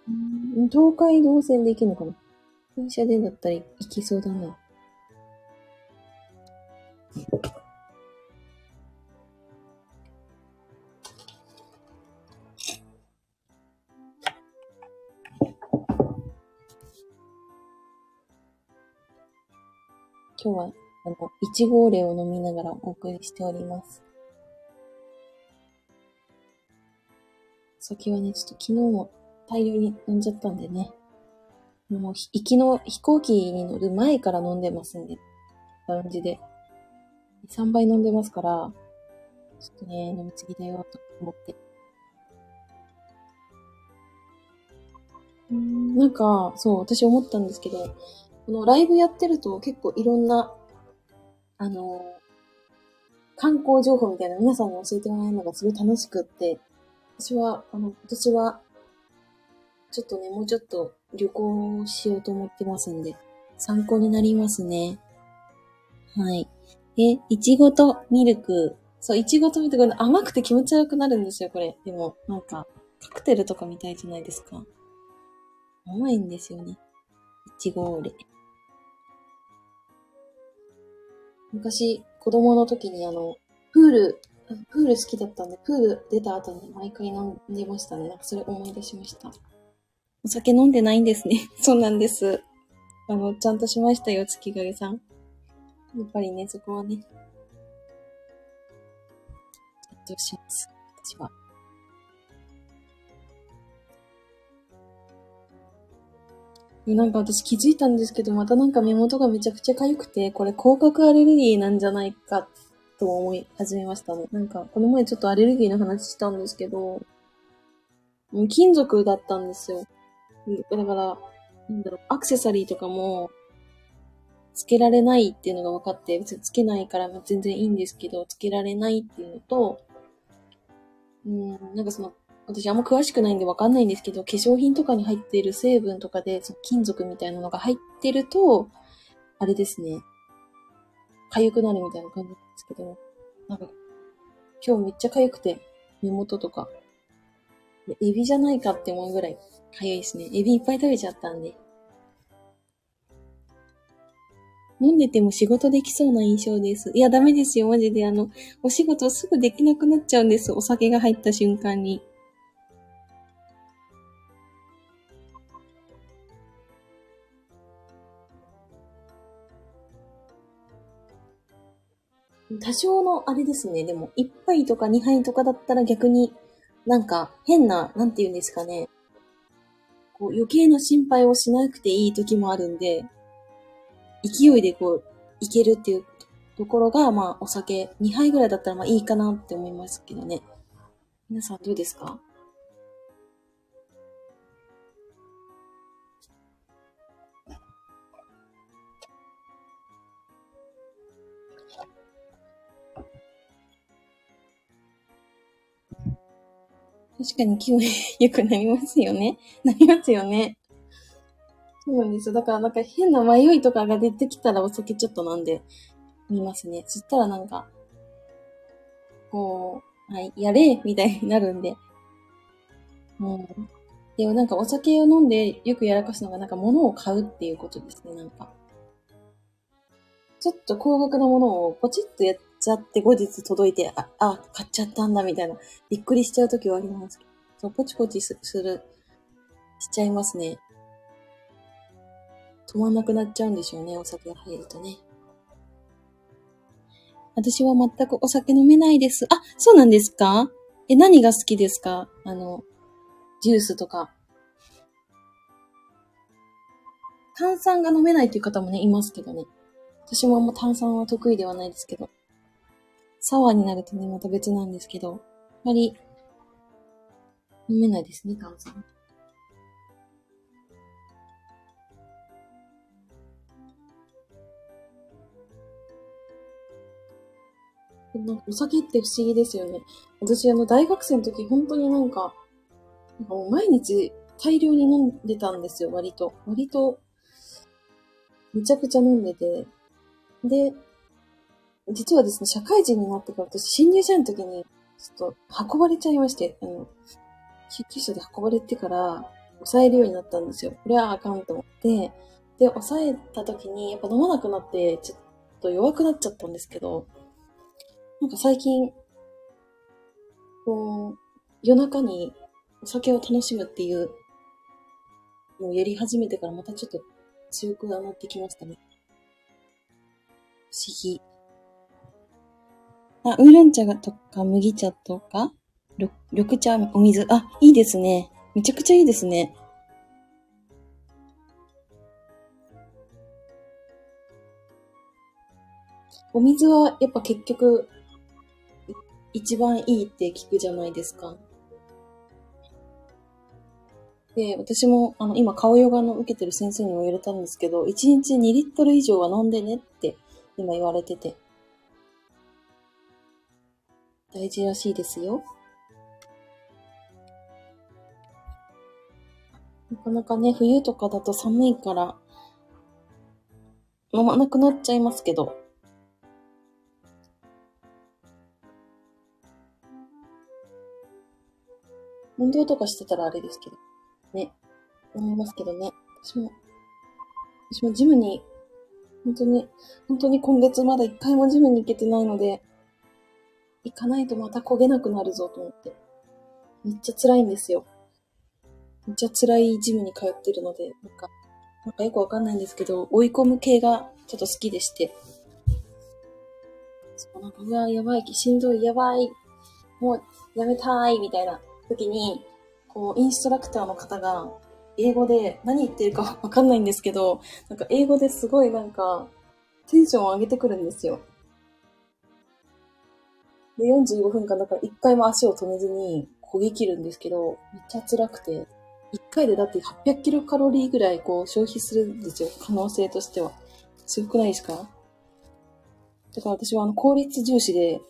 うん東海道線で行けるのかな電車でだったら行きそうだな。今日は、あの、いちごオレを飲みながらお送りしております。先はね、ちょっと昨日も大量に飲んじゃったんでね。もう、ひ行きの飛行機に乗る前から飲んでますんで、ラウンジで。3倍飲んでますから、ちょっとね、飲みすぎだよ、と思って。んなんか、そう、私思ったんですけど、このライブやってると結構いろんな、あの、観光情報みたいな皆さんに教えてもらえるのがすごい楽しくって、私は、あの、今年は、ちょっとね、もうちょっと旅行しようと思ってますんで、参考になりますね。はい。で、いちごとミルク。そう、いちごとミルク、甘くて気持ち悪くなるんですよ、これ。でも、なんか、カクテルとかみたいじゃないですか。甘いんですよね。いちごオレ。昔、子供の時にあの、プール、プール好きだったんで、プール出た後に毎回飲んでましたね。なんかそれ思い出しました。お酒飲んでないんですね。そうなんです。あの、ちゃんとしましたよ、月影さん。やっぱりね、そこはね。どうします？私は。なんか私気づいたんですけど、またなんか目元がめちゃくちゃ痒くて、これ甲殻アレルギーなんじゃないかと思い始めましたね。なんか、この前ちょっとアレルギーの話したんですけど、もう金属だったんですよ。だから、なんだろう、アクセサリーとかも、つけられないっていうのが分かって、別につけないから全然いいんですけど、つけられないっていうのと、うん、なんかその、私あんま詳しくないんで分かんないんですけど、化粧品とかに入っている成分とかで、その金属みたいなのが入ってると、あれですね、痒くなるみたいな感じなんですけど、なんか、今日めっちゃ痒くて、目元とか、エビじゃないかって思うぐらい痒いですね。エビいっぱい食べちゃったんで。飲んでても仕事できそうな印象です。いや、ダメですよ、マジで。あの、お仕事すぐできなくなっちゃうんです。お酒が入った瞬間に。多少のあれですね。でも、1杯とか2杯とかだったら逆になんか変な、なんて言うんですかね。こう余計な心配をしなくていい時もあるんで、勢いでこう、いけるっていうところが、まあ、お酒2杯ぐらいだったらまあいいかなって思いますけどね。皆さんどうですか？確かに気分良くなりますよね。なりますよね。そうなんですよ。だからなんか変な迷いとかが出てきたらお酒ちょっと飲んでみますね。そしたらなんか、こう、はい、やれみたいになるんで。うん。でもなんかお酒を飲んでよくやらかすのがなんか物を買うっていうことですね、なんか。ちょっと高額なものをポチッとやっちゃって後日届いて、あ、あ、買っちゃったんだみたいな、びっくりしちゃうときはありますけど。そう、ポチポチする、しちゃいますね。止まんなくなっちゃうんでしょうね、お酒が入るとね。私は全くお酒飲めないです。あ、そうなんですか？え、何が好きですか？あの、ジュースとか。炭酸が飲めないっていう方もね、いますけどね。私もあんま炭酸は得意ではないですけど。サワーになるとね、また別なんですけど、あまり飲めないですね、炭酸。お酒って不思議ですよね。私、あの、大学生の時、本当になんか、なんかもう毎日大量に飲んでたんですよ、割と。割と、めちゃくちゃ飲んでて。で、実はですね、社会人になってから私、新入社員の時に、ちょっと運ばれちゃいまして、あの、救急車で運ばれてから、抑えるようになったんですよ。これはあかんと思って、で、抑えた時に、やっぱ飲まなくなって、ちょっと弱くなっちゃったんですけど、なんか最近、こう、夜中にお酒を楽しむっていうのをやり始めてからまたちょっと強くなってきましたね。不思議。あ、ウーロン茶とか麦茶とか？緑茶、お水。あ、いいですね。めちゃくちゃいいですね。お水はやっぱ結局一番いいって聞くじゃないですか。で、私も、あの、今、顔ヨガの受けてる先生にも言われたんですけど、1日2リットル以上は飲んでねって今言われてて。大事らしいですよ。なかなかね、冬とかだと寒いから、飲まなくなっちゃいますけど、運動とかしてたらあれですけど。ね。思いますけどね。私も、私もジムに、本当に、本当に今月まだ一回もジムに行けてないので、行かないとまた焦げなくなるぞと思って。めっちゃ辛いんですよ。めっちゃ辛いジムに通ってるので、なんか、なんかよくわかんないんですけど、追い込む系がちょっと好きでして。そう、なんか、うわ、やばい、しんどい、やばい、もうやめたい、みたいな時に、こう、インストラクターの方が、英語で何言ってるかわかんないんですけど、なんか英語ですごいなんか、テンションを上げてくるんですよ。で、45分間だから一回も足を止めずに焦げ切るんですけど、めっちゃ辛くて、一回でだって800キロカロリーぐらいこう消費するんですよ。可能性としては。すごくないですか？だから私はあの効率重視で、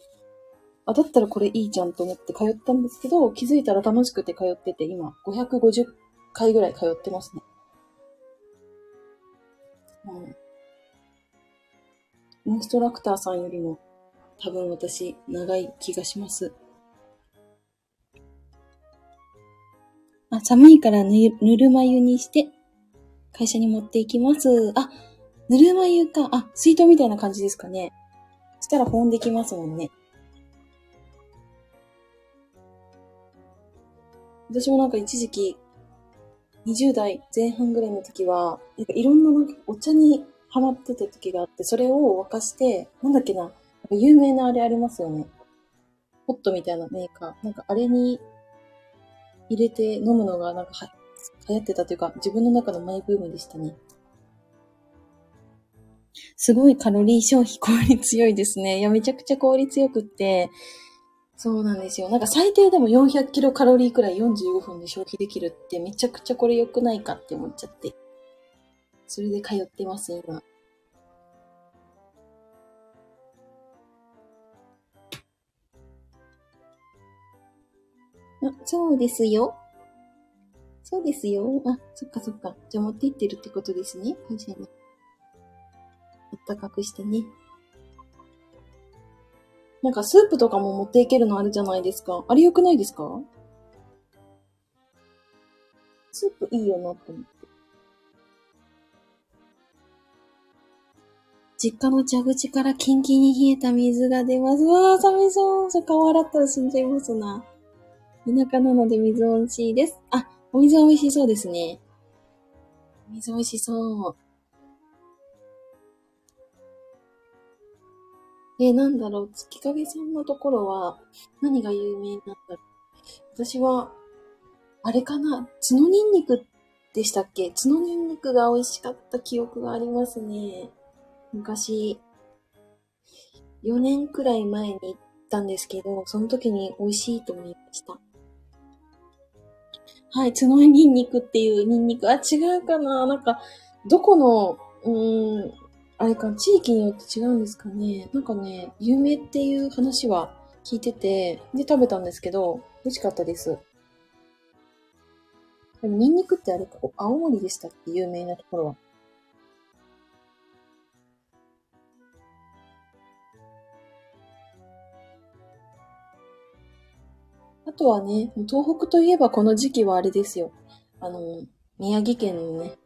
あ、だったらこれいいじゃんと思って通ったんですけど、気づいたら楽しくて通ってて、今、550回ぐらい通ってますね。うん。インストラクターさんよりも、多分私、長い気がします。あ、寒いからぬぬるま湯にして、会社に持っていきます。あ、ぬるま湯か。あ、水筒みたいな感じですかね。そしたら保温できますもんね。私もなんか一時期、20代前半ぐらいの時は、なんかいろんななんかお茶にハマってた時があって、それを沸かして、なんだっけな、有名なあれありますよね。ホットみたいなメーカー。なんかあれに入れて飲むのがなんかは流行ってたというか、自分の中のマイブームでしたね。すごいカロリー消費効率強いですね。いや、めちゃくちゃ効率よくって、そうなんですよ。なんか最低でも400キロカロリーくらい45分で消費できるってめちゃくちゃこれ良くないかって思っちゃって。それで通ってます、今。あ、そうですよ。そうですよ。あ、そっかそっか。じゃあ持って行ってるってことですね。会社に。あったかくしてね。なんかスープとかも持っていけるのあるじゃないですか。あれ良くないですか？スープいいよなって思って。実家の蛇口からキンキンに冷えた水が出ます。わー、寒そう。そう、顔洗ったら死んじゃいますな。田舎なので水美味しいです。あ、お水美味しそうですね。お水美味しそう。え、なんだろう、月影さんのところは何が有名なんだろう。私は、あれかな、角ニンニクでしたっけ？角ニンニクが美味しかった記憶がありますね。昔、4年くらい前に行ったんですけど、その時に美味しいと思いました。はい、角ニンニクっていうニンニク。あ、違うかななんか、どこの、うーん、あれか、地域によって違うんですかね。なんかね、有名っていう話は聞いてて、で食べたんですけど、美味しかったです。でも、ニンニクってあれか、青森でしたっけ？有名なところは。あとはね、東北といえばこの時期はあれですよ。あの、宮城県のね、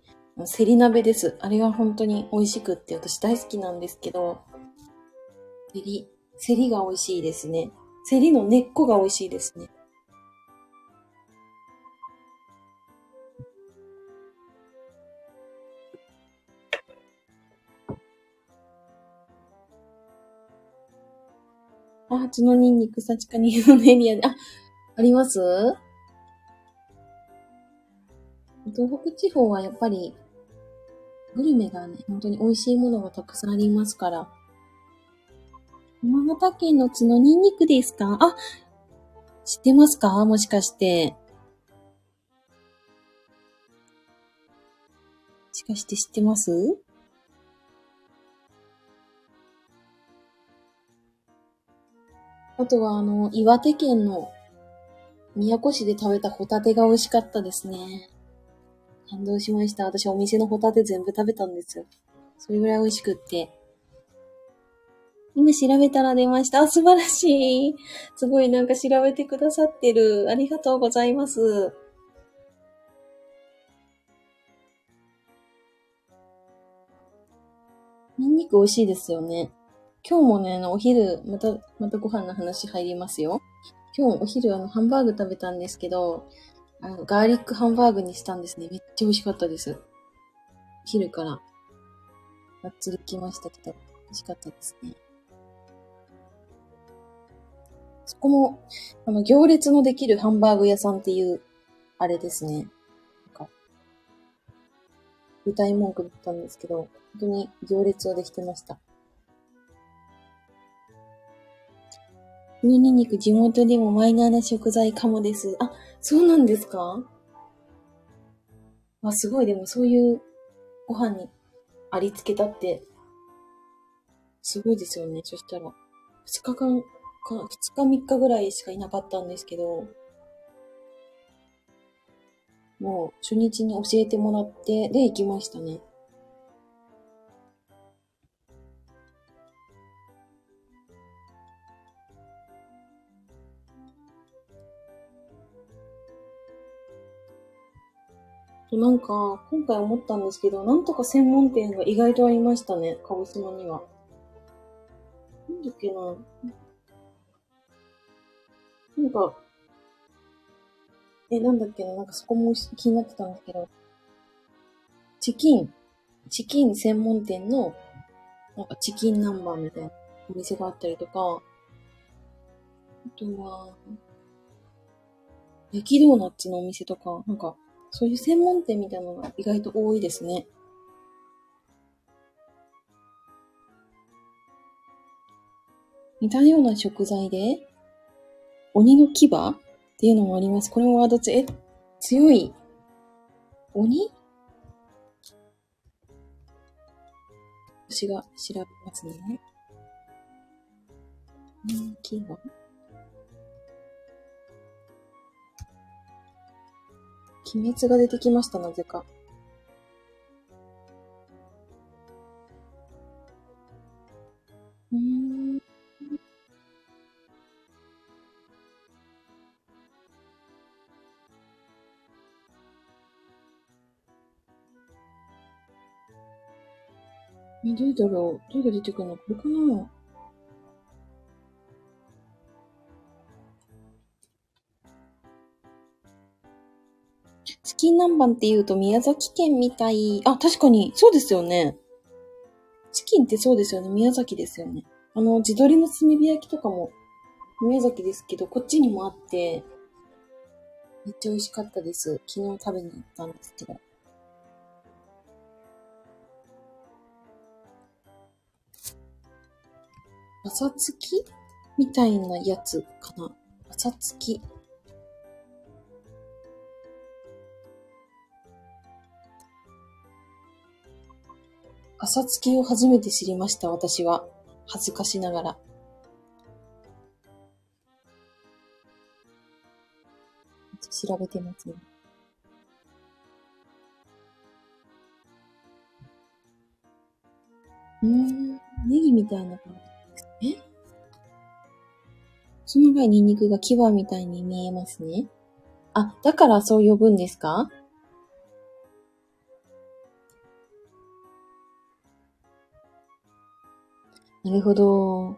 セリ鍋です。あれが本当に美味しくって私大好きなんですけど、セリ、セリが美味しいですね。セリの根っこが美味しいですね。あ、角ニンニク、幸かにのエリアで、あ、あります？東北地方はやっぱり、グルメがね、本当に美味しいものがたくさんありますから。山形県の角ニンニクですか？あ、知ってますか？もしかして。もしかして知ってます？あとは、あの、岩手県の宮古市で食べたホタテが美味しかったですね。感動しました。私お店のホタテ全部食べたんですよ。それぐらい美味しくって。今調べたら出ました。あ、素晴らしい。すごいなんか調べてくださってる。ありがとうございます。ニンニク美味しいですよね。今日もね、お昼、また、またご飯の話入りますよ。今日お昼あの、ハンバーグ食べたんですけど、あの、ガーリックハンバーグにしたんですね。めっちゃ美味しかったです。昼から、がっつり来ましたけど、美味しかったですね。そこも、あの、行列のできるハンバーグ屋さんっていう、あれですね。なんか、歌い文句だったんですけど、本当に行列をできてました。ニンニク地元でもマイナーな食材かもです。あ、そうなんですか？あ、すごい。でもそういうご飯にありつけたって、すごいですよね。そしたら、二日間か、二日三日ぐらいしかいなかったんですけど、もう初日に教えてもらって、で行きましたね。なんか、今回思ったんですけど、なんとか専門店が意外とありましたね、鹿児島には。なんだっけな。なんか、え、なんだっけな、なんかそこも気になってたんですけど、チキン、チキン専門店の、なんかチキン南蛮みたいなお店があったりとか、あとは、焼きドーナツのお店とか、なんか、そういう専門店みたいなのが意外と多いですね。似たような食材で、鬼の牙っていうのもあります。これもワードつ、え、強い鬼？私が調べますね。鬼の牙鬼滅が出てきました、なぜか。うん。え、どうだろうどれが出てくるの？これかなチキン南蛮って言うと宮崎県みたい。あ、確かに、そうですよね。チキンってそうですよね。宮崎ですよね。あの、地鶏の炭火焼きとかも宮崎ですけど、こっちにもあって、めっちゃ美味しかったです。昨日食べに行ったんですけど。朝つきみたいなやつかな。朝つき。朝つきを初めて知りました、私は。恥ずかしながら。調べてますね。うん、ネギみたいな感じですね。その前にニンニクが牙みたいに見えますね。あ、だからそう呼ぶんですか？なるほど。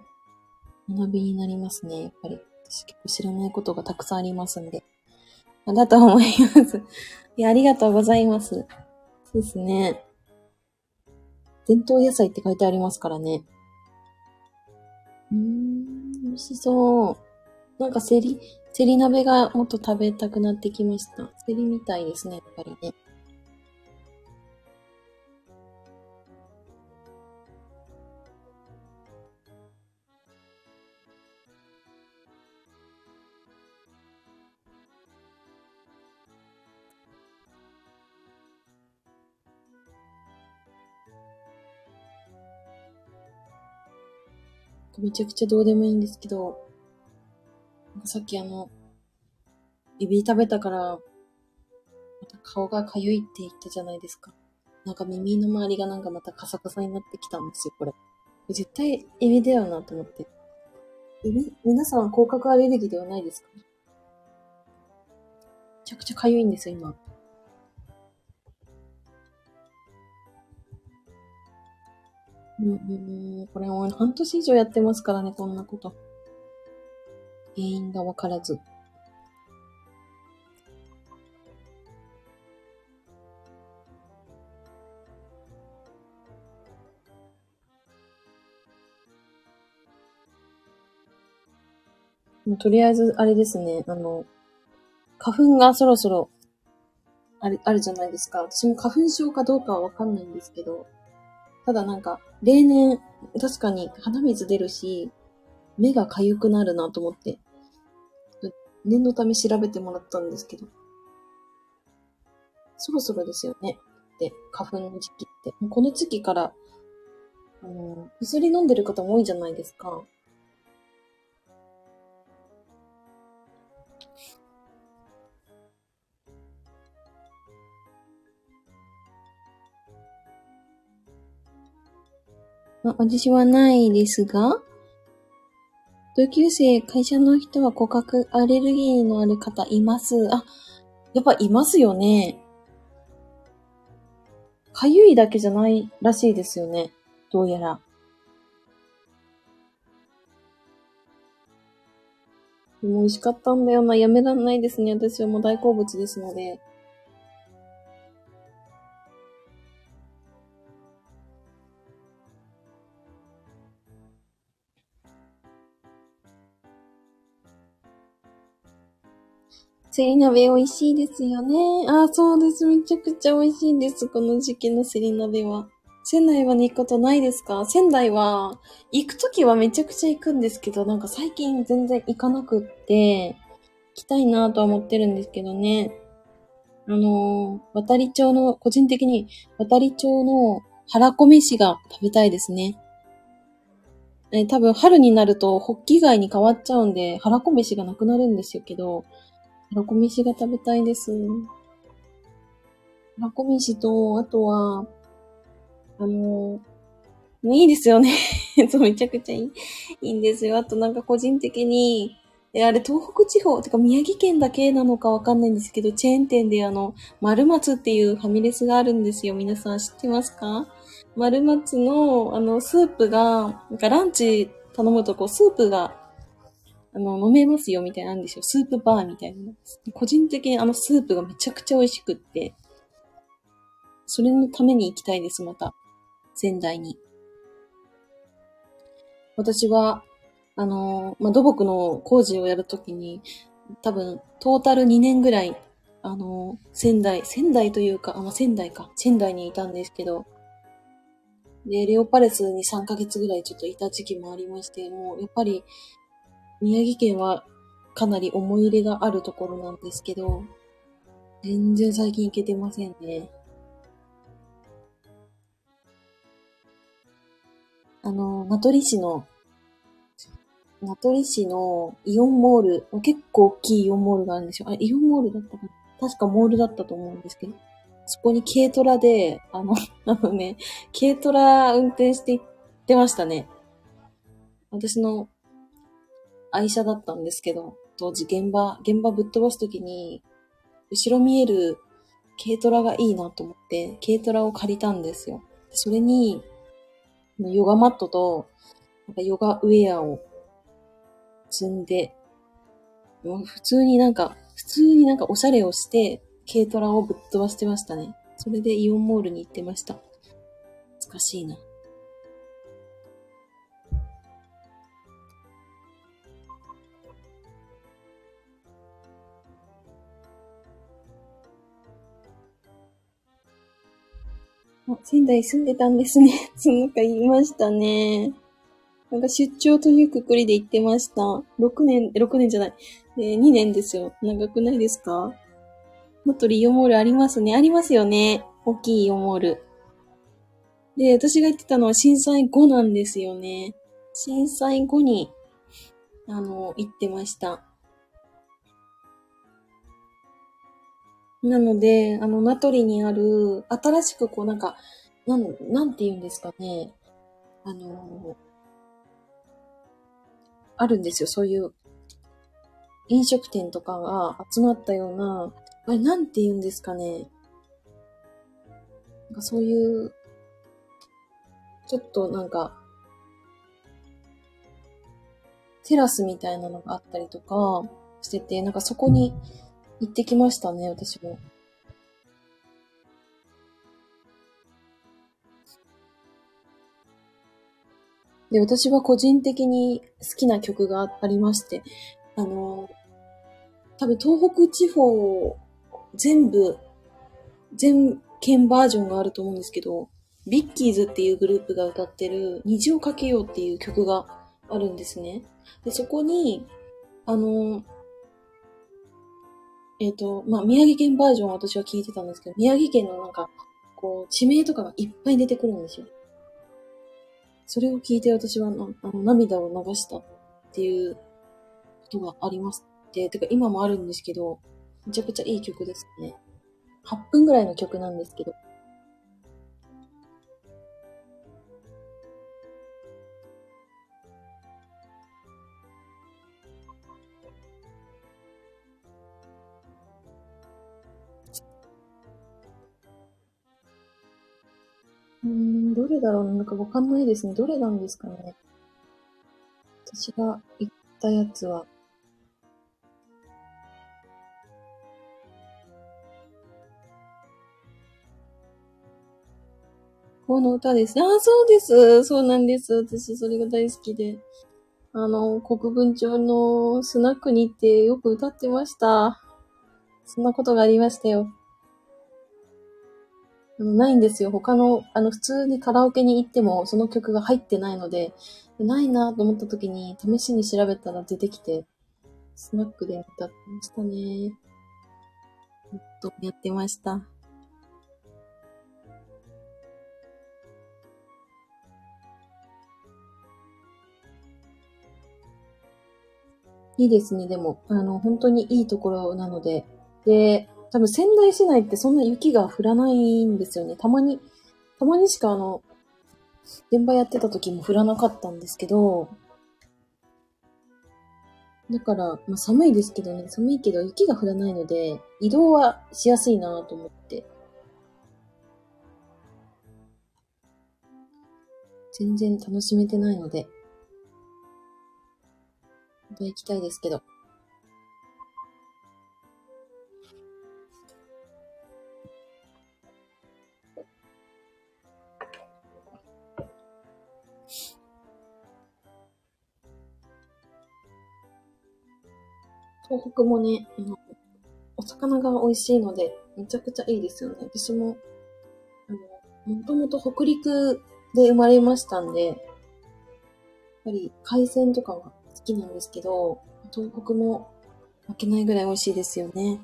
学びになりますね。やっぱり。私結構知らないことがたくさんありますんで。だと思います。いや、ありがとうございます。そうですね。伝統野菜って書いてありますからね。うーん、美味しそう。なんかセリ、セリ鍋がもっと食べたくなってきました。セリみたいですね、やっぱりね。めちゃくちゃどうでもいいんですけど、さっきあの、エビ食べたから、また顔がかゆいって言ったじゃないですか。なんか耳の周りがなんかまたカサカサになってきたんですよ、これ。絶対エビだよなと思って。エビ、皆さんは甲殻アレルギーではないですか？めちゃくちゃかゆいんですよ、今。うんうんうん、これもう半年以上やってますからね、こんなこと。原因がわからず。もうとりあえず、あれですね、あの、花粉がそろそろ、ある、あるじゃないですか。私も花粉症かどうかはわかんないんですけど、ただなんか、例年、確かに鼻水出るし、目が痒くなるなと思って、念のため調べてもらったんですけど、そろそろですよね。で、花粉の時期って。もうこの時期から、あの、薬飲んでる方も多いじゃないですか。あ私はないですが、同級生、会社の人は骨格アレルギーのある方います。あ、やっぱいますよね。かゆいだけじゃないらしいですよね。どうやら。美味しかったんだよな。やめらんないですね。私はもう大好物ですので。セリ鍋美味しいですよね。あ、そうです。めちゃくちゃ美味しいです。この時期のセリ鍋は。仙台はに行くことないですか？仙台は、行くときはめちゃくちゃ行くんですけど、なんか最近全然行かなくって、行きたいなとは思ってるんですけどね。あのー、渡り町の、個人的に渡り町の腹こ飯が食べたいですね。え、多分春になると、ホッキ貝に変わっちゃうんで、腹こ飯がなくなるんですよけど、腹こ飯が食べたいです。ラコミシと、あとは、あの、いいですよね。そう、めちゃくちゃいいいいんですよ。あとなんか個人的に、え、あれ、東北地方、てか宮城県だけなのかわかんないんですけど、チェーン店であの、丸松っていうファミレスがあるんですよ。皆さん知ってますか？丸松の、あの、スープが、なんかランチ頼むとこう、スープが、あの、飲めますよみたいなんですよ。スープバーみたいな。個人的にあのスープがめちゃくちゃ美味しくって、それのために行きたいです、また。仙台に。私は、あの、まあ、土木の工事をやるときに、多分、トータル2年ぐらい、あの、仙台、仙台というか、あ、まあ、仙台か、仙台にいたんですけど、で、レオパレスに3ヶ月ぐらいちょっといた時期もありまして、もう、やっぱり、宮城県はかなり思い入れがあるところなんですけど、全然最近行けてませんね。あの、名取市の、名取市のイオンモール、結構大きいイオンモールがあるんですよ。あ、イオンモールだったかな？確かモールだったと思うんですけど、そこに軽トラで、あの、あのね、軽トラ運転して行ってましたね。私の愛車だったんですけど、当時現場、現場ぶっ飛ばすときに、後ろ見える軽トラがいいなと思って、軽トラを借りたんですよ。それに、ヨガマットと、なんかヨガウェアを積んで、もう普通になんか、普通になんかおしゃれをして、軽トラをぶっ飛ばしてましたね。それでイオンモールに行ってました。懐かしいな。仙台住んでたんですね。そのか言いましたね。なんか出張というくくりで行ってました。6年、6年じゃない。えー、2年ですよ。長くないですか？もっとリオモールありますね。ありますよね。大きいイオモール。で、私が言ってたのは震災後なんですよね。震災後に、あの、行ってました。なので、あの、名取にある、新しくこうなんか、なん、なんて言うんですかね。あの、あるんですよ。そういう飲食店とかが集まったような、あれ、なんて言うんですかね。なんかそういう、ちょっとなんか、テラスみたいなのがあったりとかしてて、なんかそこに、行ってきましたね、私も。で、私は個人的に好きな曲がありまして、あの、多分東北地方全部、全県バージョンがあると思うんですけど、ビッキーズっていうグループが歌ってる虹をかけようっていう曲があるんですね。で、そこに、あの、えっ、ー、と、まあ、宮城県バージョンは私は聞いてたんですけど、宮城県のなんか、こう、地名とかがいっぱい出てくるんですよ。それを聞いて私はあの涙を流したっていうことがありますって、てか今もあるんですけど、めちゃくちゃいい曲ですね。8分ぐらいの曲なんですけど、どれだろうなんかわかんないですね。どれなんですかね。私が言ったやつは。この歌です。ああ、そうです。そうなんです。私、それが大好きで。あの、国分町のスナックに行ってよく歌ってました。そんなことがありましたよ。ないんですよ。他の、あの、普通にカラオケに行ってもその曲が入ってないので、ないなと思った時に試しに調べたら出てきて、スナックで歌ってましたね。ずっとやってました。いいですね、でも。あの、本当にいいところなので。で、多分仙台市内ってそんな雪が降らないんですよね。たまに、たまにしかあの、現場やってた時も降らなかったんですけど、だから、まあ寒いですけどね、寒いけど雪が降らないので、移動はしやすいなと思って。全然楽しめてないので、また行きたいですけど。東北もね、あの、お魚が美味しいので、めちゃくちゃいいですよね。私も、あの、もともと北陸で生まれましたんで、やっぱり海鮮とかは好きなんですけど、東北も負けないぐらい美味しいですよね。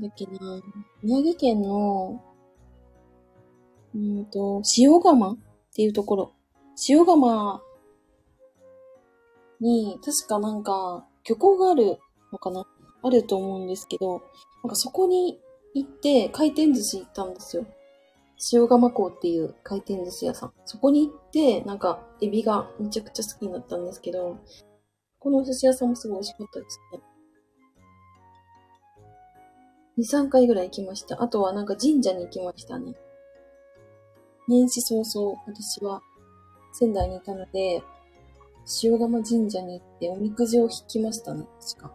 なんだっけな、宮城県の、うんと、塩釜っていうところ。塩釜に、確かなんか、漁港があるのかな？あると思うんですけど、なんかそこに行って回転寿司行ったんですよ。塩釜港っていう回転寿司屋さん。そこに行って、なんか、エビがめちゃくちゃ好きになったんですけど、このお寿司屋さんもすごい美味しかったですね。2、3回ぐらい行きました。あとはなんか神社に行きましたね。年始早々、私は仙台にいたので、塩釜神社に行っておみくじを引きましたね、確か。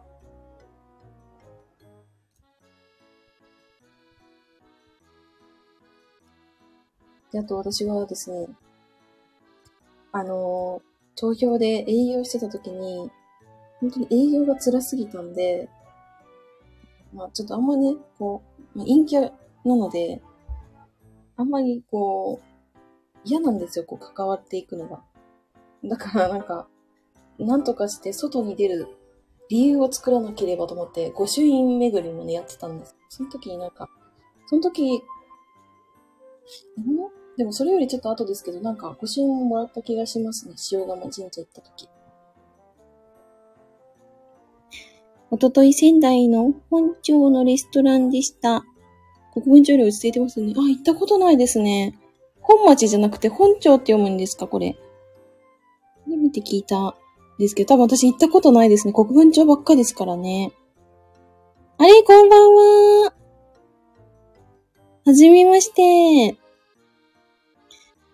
で、あと私はですね、あの投票で営業してた時に、本当に営業が辛すぎたんで、まあちょっとあんまね、こう、まあ、陰キャなので、あんまりこう、嫌なんですよ、こう関わっていくのが。だからなんか、なんとかして外に出る理由を作らなければと思って、御朱印巡りもね、やってたんです。その時になんか、その時、んでもそれよりちょっと後ですけど、なんか御朱印ももらった気がしますね。塩釜神社行った時。おととい仙台の本町のレストランでした。国分町より落ち着いてますね。あ、行ったことないですね。本町じゃなくて本町って読むんですかこれ。初めて聞いたんですけど、多分私行ったことないですね。国分町ばっかですからね。あれ、こんばんは。はじめまして。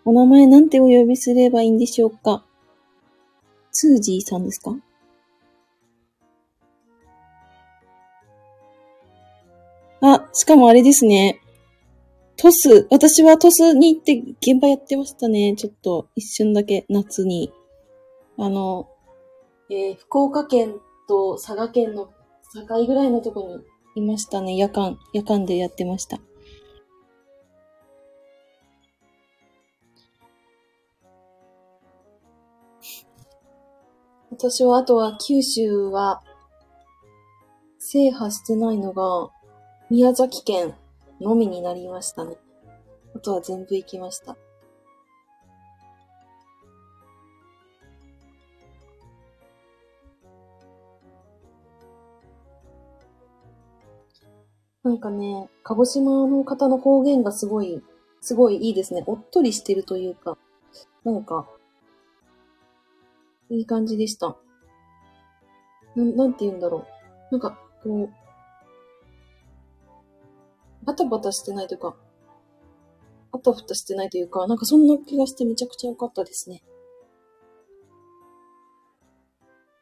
お名前なんてお呼びすればいいんでしょうかツージーさんですか？あ、しかもあれですね。トス、私はトスに行って現場やってましたね。ちょっと一瞬だけ夏に。あの、えー、福岡県と佐賀県の境ぐらいのとこにいましたね。夜間、夜間でやってました。私は、あとは九州は制覇してないのが宮崎県のみになりましたね。あとは全部行きました。なんかね、鹿児島の方の方言がすごい、すごいいいですね。おっとりしてるというか、なんか、いい感じでした。ななんて言うんだろう。なんか、こう、バタバタしてないというか、あたふたしてないというか、なんかそんな気がしてめちゃくちゃ良かったですね。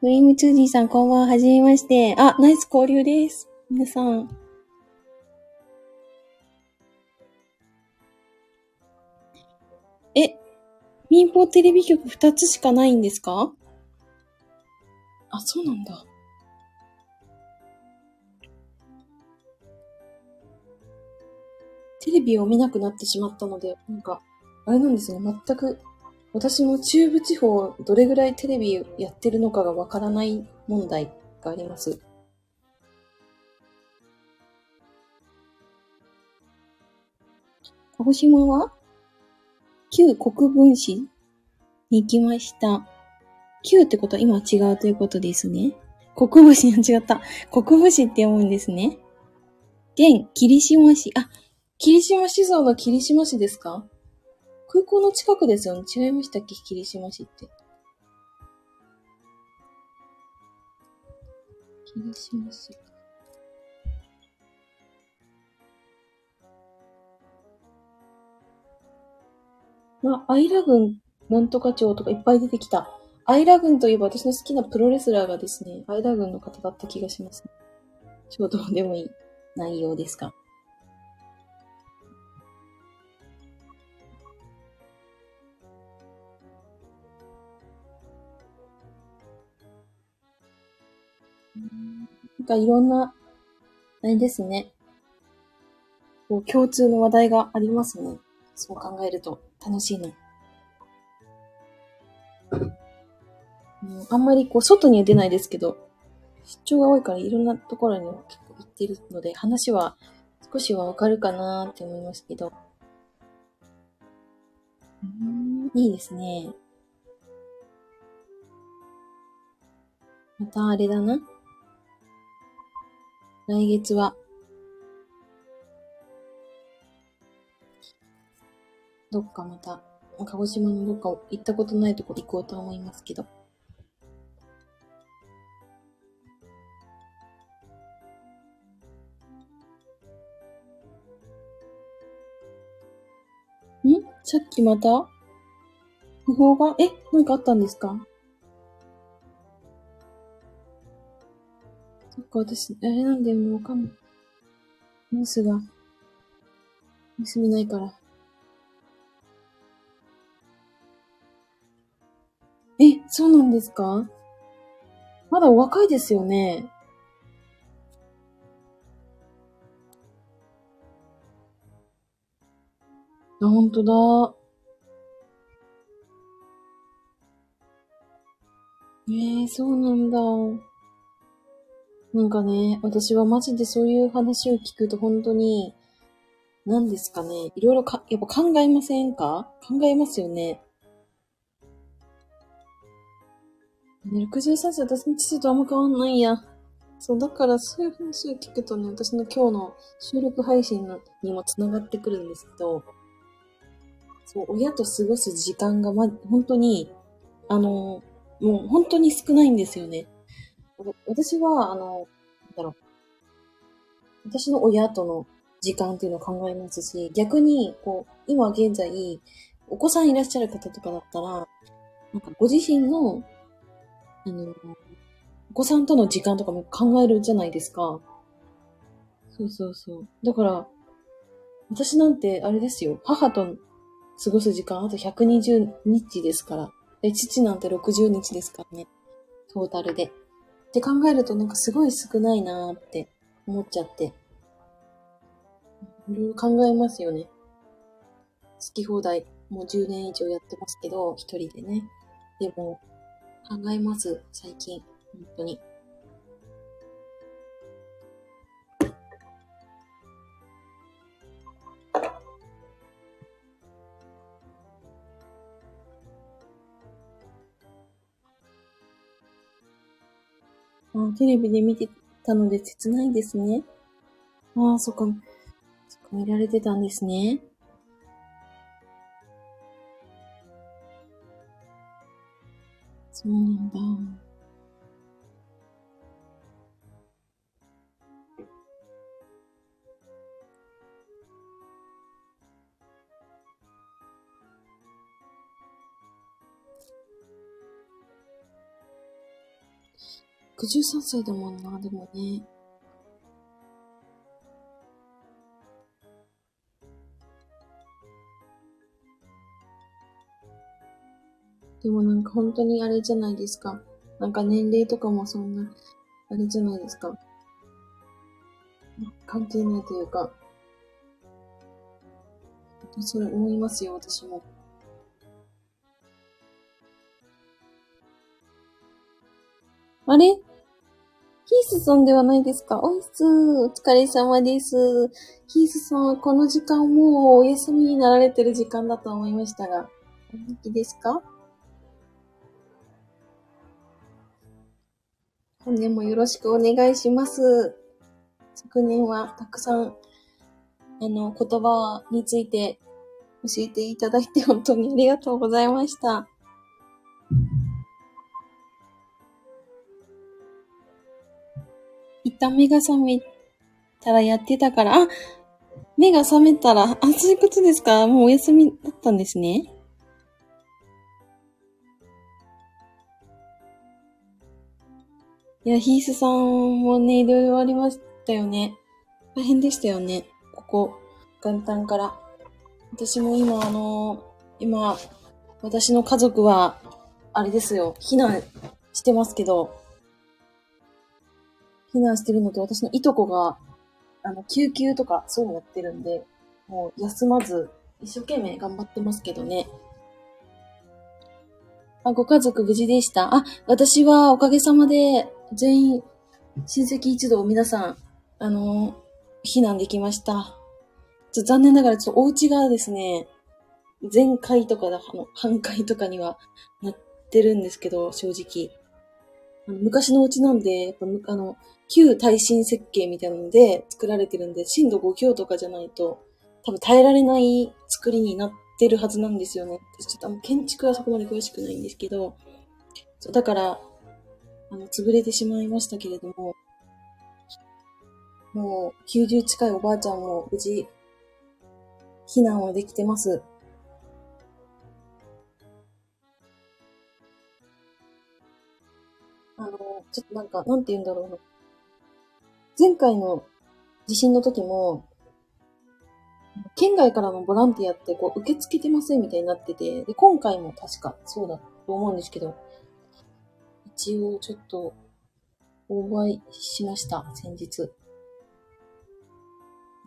ウィムツージーさん、こんばんは。はじめまして。あ、ナイス交流です。皆さん。え、民放テレビ局2つしかないんですか？あ、そうなんだ。テレビを見なくなってしまったので、なんか、あれなんですね、全く、私も中部地方、どれぐらいテレビやってるのかがわからない問題があります。鹿児島は旧国分寺に行きました。旧ってことは今違うということですね。国分寺に違った。国分寺って読むんですね。現、霧島市。あ、霧島市像の霧島市ですか？空港の近くですよね。違いましたっけ？霧島市って。霧島市。まあ、アイラ郡なんとか町とかいっぱい出てきた。アイラ郡といえば私の好きなプロレスラーがですね、アイラ郡の方だった気がします、ね。ちょうどでもいい内容ですか？なんかいろんな、あれですね。こう共通の話題がありますね。そう考えると楽しいの。あんまりこう外には出ないですけど、出張が多いからいろんなところに結構行ってるので、話は少しはわかるかなって思いますけど。うん、いいですね。またあれだな。来月は、どっかまた、鹿児島のどっかを行ったことないとこ行こうと思いますけど。ん？さっきまた？不法が、え、なんかあったんですか？か、私、あれなんだよね、わかんない。ニュースが、盗めないから。え、そうなんですか？まだお若いですよね。あ、ほんとだ。ええー、そうなんだ。なんかね、私はマジでそういう話を聞くと本当に、何ですかね、いろいろか、やっぱ考えませんか？考えますよね。ね、63歳私の父とあんま変わんないや。そう、だからそういう話を聞くとね、私の今日の収録配信にも繋がってくるんですけど、そう、親と過ごす時間がま、本当に、あの、もう本当に少ないんですよね。私は、あの、なんだろう。私の親との時間っていうのを考えますし、逆に、こう、今現在、お子さんいらっしゃる方とかだったら、なんかご自身の、あの、お子さんとの時間とかも考えるじゃないですか。そうそうそう。だから、私なんて、あれですよ。母と過ごす時間あと120日ですから。で、父なんて60日ですからね。トータルで。って考えるとなんかすごい少ないなーって思っちゃって。いろいろ考えますよね。好き放題、もう10年以上やってますけど、一人でね。でも、考えます、最近。本当に。あテレビで見てたので切ないですね。ああ、そっか。そっか、見られてたんですね。そうなんだ。63歳だもんな、でもね。でもなんか本当にあれじゃないですか。なんか年齢とかもそんな、あれじゃないですか。関係ないというか。それ思いますよ、私も。あれ？ひスさんではないですか？おいすお疲れ様です。ヒースさんはこの時間もうお休みになられてる時間だと思いましたが、お元気ですか？本年もよろしくお願いします。昨年はたくさん、あの、言葉について教えていただいて本当にありがとうございました。旦目が覚めたらやってたから、あ目が覚めたら、あ、そういうことですか？もうお休みだったんですね。いや、ヒースさんもね、いろいろありましたよね。大変でしたよね。ここ、元旦から。私も今、あの今、私の家族は、あれですよ、避難してますけど、避難してるのと、私のいとこが、あの、救急とかそういうのやってるんで、もう休まず、一生懸命頑張ってますけどね。あ、ご家族無事でした？あ、私はおかげさまで、全員、親戚一同皆さん、あの避難できました。ちょ残念ながら、ちょっとお家がですね、全壊とかだ、あの、半壊とかにはなってるんですけど、正直。あの昔のお家なんで、やっぱ、あの、旧耐震設計みたいなので作られてるんで、震度5強とかじゃないと、多分耐えられない作りになってるはずなんですよね。ちょっとあの、建築はそこまで詳しくないんですけど、そうだから、あの、潰れてしまいましたけれども、もう90近いおばあちゃんも無事避難はできてます。ちょっとなんか、なんて言うんだろうな。前回の地震の時も、県外からのボランティアってこう受け付けてませんみたいになってて、で、今回も確かそうだと思うんですけど、一応ちょっと、応募しました、先日。い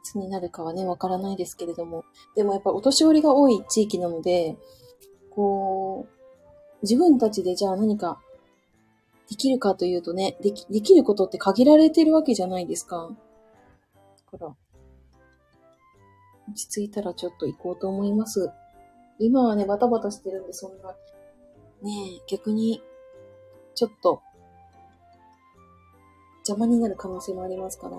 つになるかはね、わからないですけれども。でもやっぱお年寄りが多い地域なので、こう、自分たちでじゃあ何かできるかというとね、でき、できることって限られてるわけじゃないですか。だから、落ち着いたらちょっと行こうと思います。今はね、バタバタしてるんで、そんな、ねえ、逆に、ちょっと、邪魔になる可能性もありますから。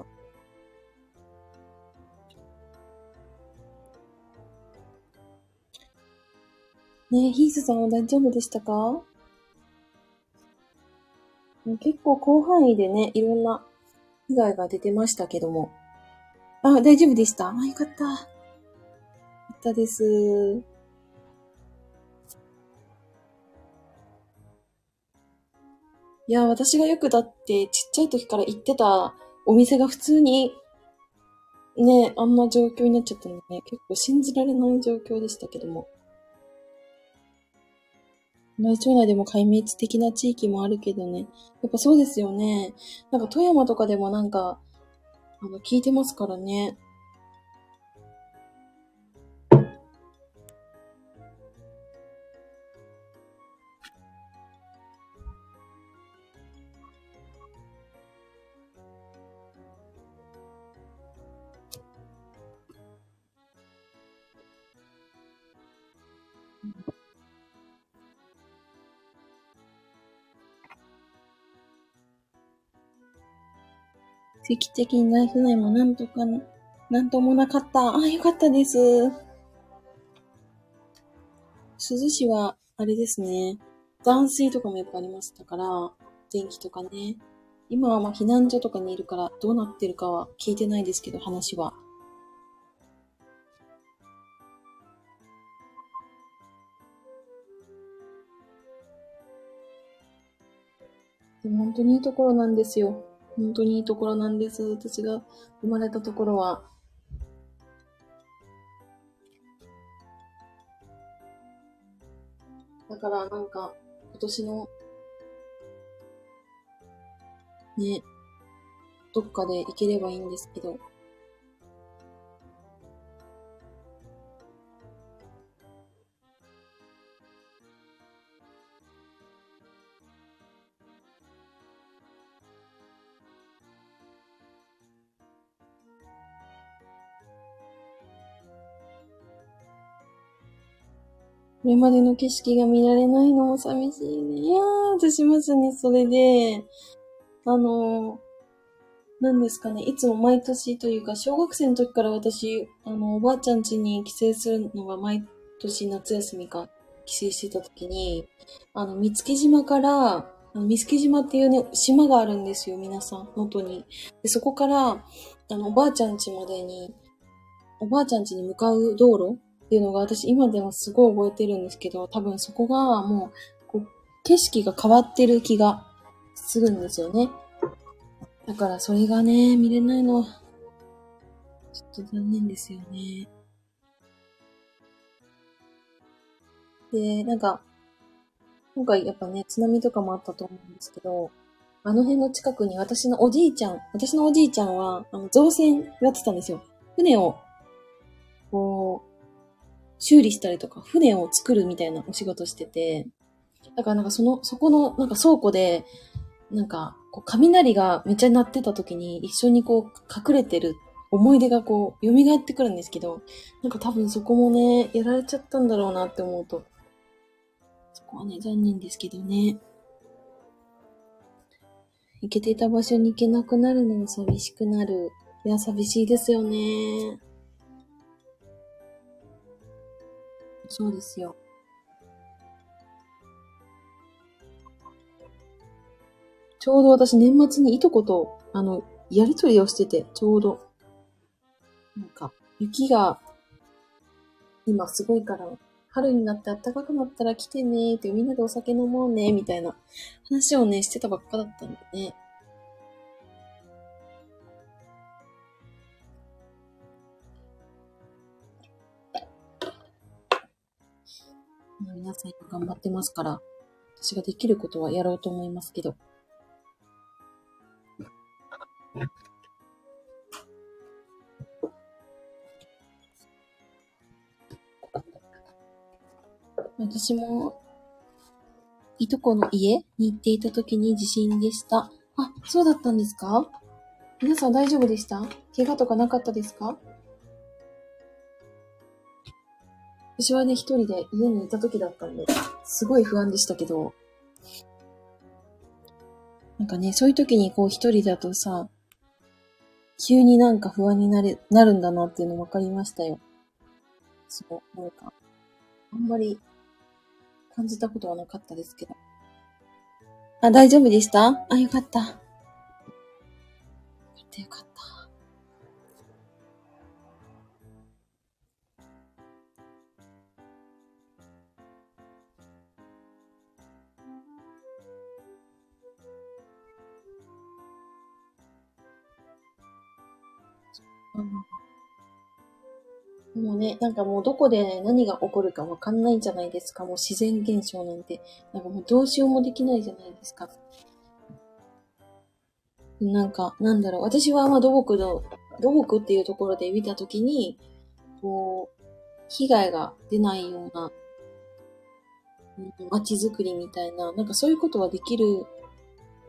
ねえ、ヒースさんは大丈夫でしたか？結構広範囲でね、いろんな被害が出てましたけども。あ、大丈夫でした？あ、よかった。よかったです。いや、私がよくだってちっちゃい時から行ってたお店が普通にね、あんな状況になっちゃったのでね、結構信じられない状況でしたけども。同じ町内でも壊滅的な地域もあるけどね。やっぱそうですよね。なんか富山とかでもなんか、あの、聞いてますからね。奇跡的にライフラインもなんとか、なんともなかった。あ、よかったです。珠洲市は、あれですね。断水とかもやっぱありましたから、電気とかね。今はまあ避難所とかにいるからどうなってるかは聞いてないですけど、話は。でも本当にいいところなんですよ。本当にいいところなんです。私が生まれたところは。だからなんか、今年の、ね、どっかで行ければいいんですけど。これまでの景色が見られないのも寂しいね。いやー、私まさにそれで、あの、何ですかね、いつも毎年というか、小学生の時から私、あの、おばあちゃん家に帰省するのが毎年夏休みか、帰省してた時に、あの、見附島から、あの見附島っていうね、島があるんですよ、皆さん、能登に。で、そこから、あの、おばあちゃん家までに、おばあちゃん家に向かう道路っていうのが私今でもすごい覚えてるんですけど、多分そこがもう、こう景色が変わってる気がするんですよね。だからそれがね、見れないのは、ちょっと残念ですよね。で、なんか、今回やっぱね、津波とかもあったと思うんですけど、あの辺の近くに私のおじいちゃん、私のおじいちゃんは、あの、造船やってたんですよ。船を、こう、修理したりとか、船を作るみたいなお仕事してて、だからなんかその、そこのなんか倉庫で、なんか、こう雷がめっちゃ鳴ってた時に一緒にこう隠れてる思い出がこう蘇ってくるんですけど、なんか多分そこもね、やられちゃったんだろうなって思うと、そこはね、残念ですけどね。行けていた場所に行けなくなるのも寂しくなる。いや、寂しいですよね。そうですよ。ちょうど私年末にいとこと、あの、やりとりをしてて、ちょうど。なんか、雪が、今すごいから、春になって暖かくなったら来てねーって、みんなでお酒飲もうねみたいな話をね、してたばっかだったんでね。皆さん今頑張ってますから、私ができることはやろうと思いますけど。私も、いとこの家に行っていた時に地震でした。あ、そうだったんですか？皆さん大丈夫でした？怪我とかなかったですか？私はね、一人で家にいた時だったんで、すごい不安でしたけど、なんかね、そういう時にこう一人だとさ、急になんか不安になれ、なるんだなっていうの分かりましたよ。そう、なんか、あんまり感じたことはなかったですけど。あ、大丈夫でした？あ、よかった。よかったよかった。もうね、なんかもうどこで何が起こるかわかんないじゃないですか。もう自然現象なんて。なんかもうどうしようもできないじゃないですか。なんか、なんだろう。私はまあ土木の、土木っていうところで見たときに、こう、被害が出ないような、街づくりみたいな、なんかそういうことはできる、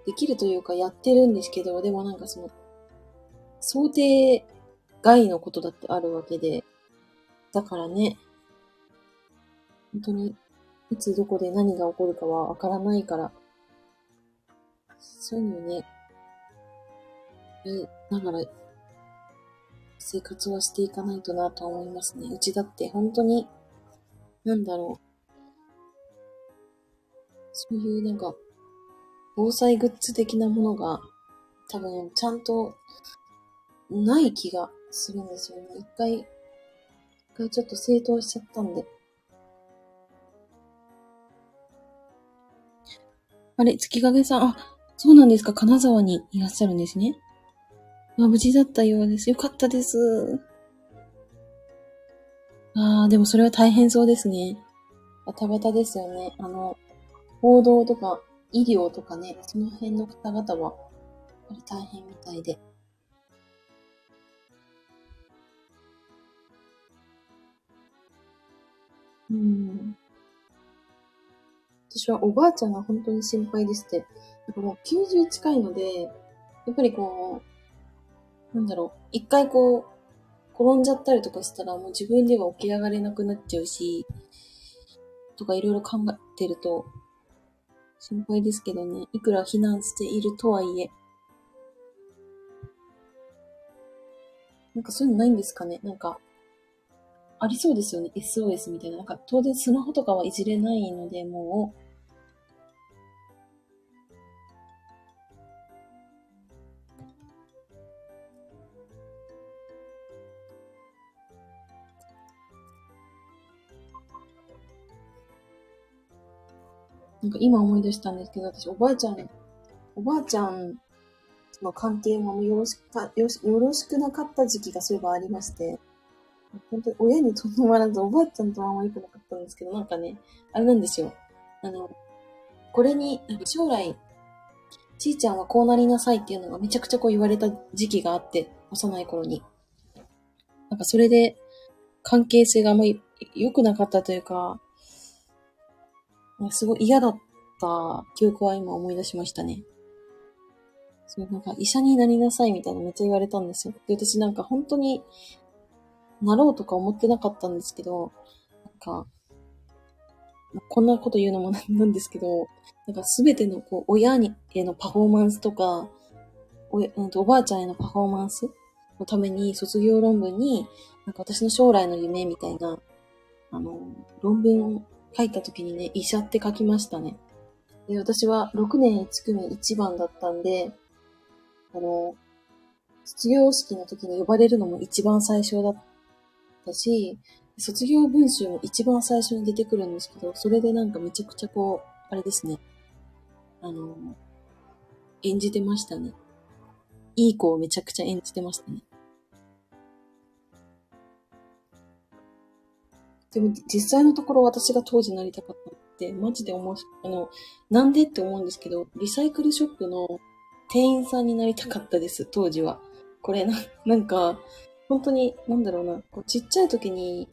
できるというかやってるんですけど、でもなんかその、想定外のことだってあるわけで、だからね、本当に、いつどこで何が起こるかはわからないから、そういうのね、え、だから、生活はしていかないとなと思いますね。うちだって本当に、なんだろう。そういうなんか、防災グッズ的なものが、多分ちゃんとない気がするんですよね。一回、一回ちょっと正当しちゃったんで。あれ、月影さん、あ、そうなんですか。金沢にいらっしゃるんですね。あ、無事だったようです。よかったです。ああ、でもそれは大変そうですね。バタバタですよね。あの、報道とか医療とかね、その辺の方々は、やっぱり大変みたいで。うん。私はおばあちゃんが本当に心配でして、なんかもう90近いので、やっぱりこう、なんだろう、一回こう、転んじゃったりとかしたらもう自分では起き上がれなくなっちゃうし、とかいろいろ考えてると、心配ですけどね。いくら避難しているとはいえ。なんかそういうのないんですかねなんか、ありそうですよね。SOS みたいな。なんか当然スマホとかはいじれないので、もう、なんか今思い出したんですけど、私おばあちゃん、おばあちゃんの関係もよろしくよよろしくなかった時期がそういえばありまして、本当に親にとどまらずおばあちゃんとはあんま良くなかったんですけど、なんかね、あれなんですよ。あの、これに、なんか将来、ちいちゃんはこうなりなさいっていうのがめちゃくちゃこう言われた時期があって、幼い頃に。なんかそれで関係性があんまり良くなかったというか、すごい嫌だった記憶は今思い出しましたね。そう、なんか医者になりなさいみたいなめっちゃ言われたんですよ。で、私なんか本当になろうとか思ってなかったんですけど、なんか、こんなこと言うのもなんですけど、なんかすべてのこう親にへのパフォーマンスとか、おおばあちゃんへのパフォーマンスのために卒業論文に、なんか私の将来の夢みたいな、あの、論文を書いた時にね、医者って書きましたね。で、私は6年1組1番だったんで、あの、卒業式の時に呼ばれるのも一番最初だったし、卒業文集も一番最初に出てくるんですけど、それでなんかめちゃくちゃこう、あれですね。あの、演じてましたね。いい子をめちゃくちゃ演じてましたね。でも実際のところ私が当時なりたかったって、マジで思う、あの、なんでって思うんですけど、リサイクルショップの店員さんになりたかったです、当時は。これな、なんか、本当に、なんだろうな、こうちっちゃい時に、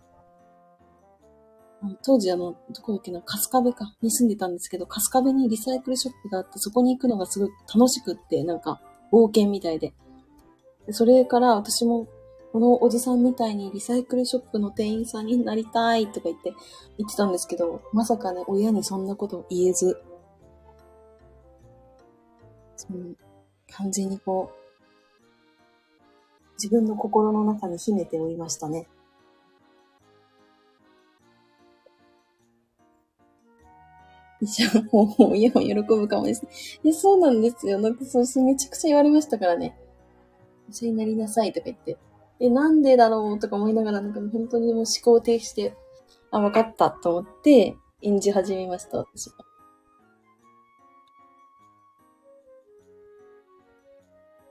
当時あの、どこだっけな、春日部か、に住んでたんですけど、春日部にリサイクルショップがあって、そこに行くのがすごい楽しくって、なんか、冒険みたいで。でそれから私もこのおじさんみたいにリサイクルショップの店員さんになりたいとか言って言ってたんですけど、まさかね、親にそんなことを言えず、その完全にこう、自分の心の中に秘めておりましたね。医者も親も喜ぶかもです。いや、そうなんですよ。なんかそう、めちゃくちゃ言われましたからね。医者になりなさいとか言って。え、なんでだろうとか思いながら、なんか本当にもう思考停止して、あ、わかったと思って演じ始めました、私は。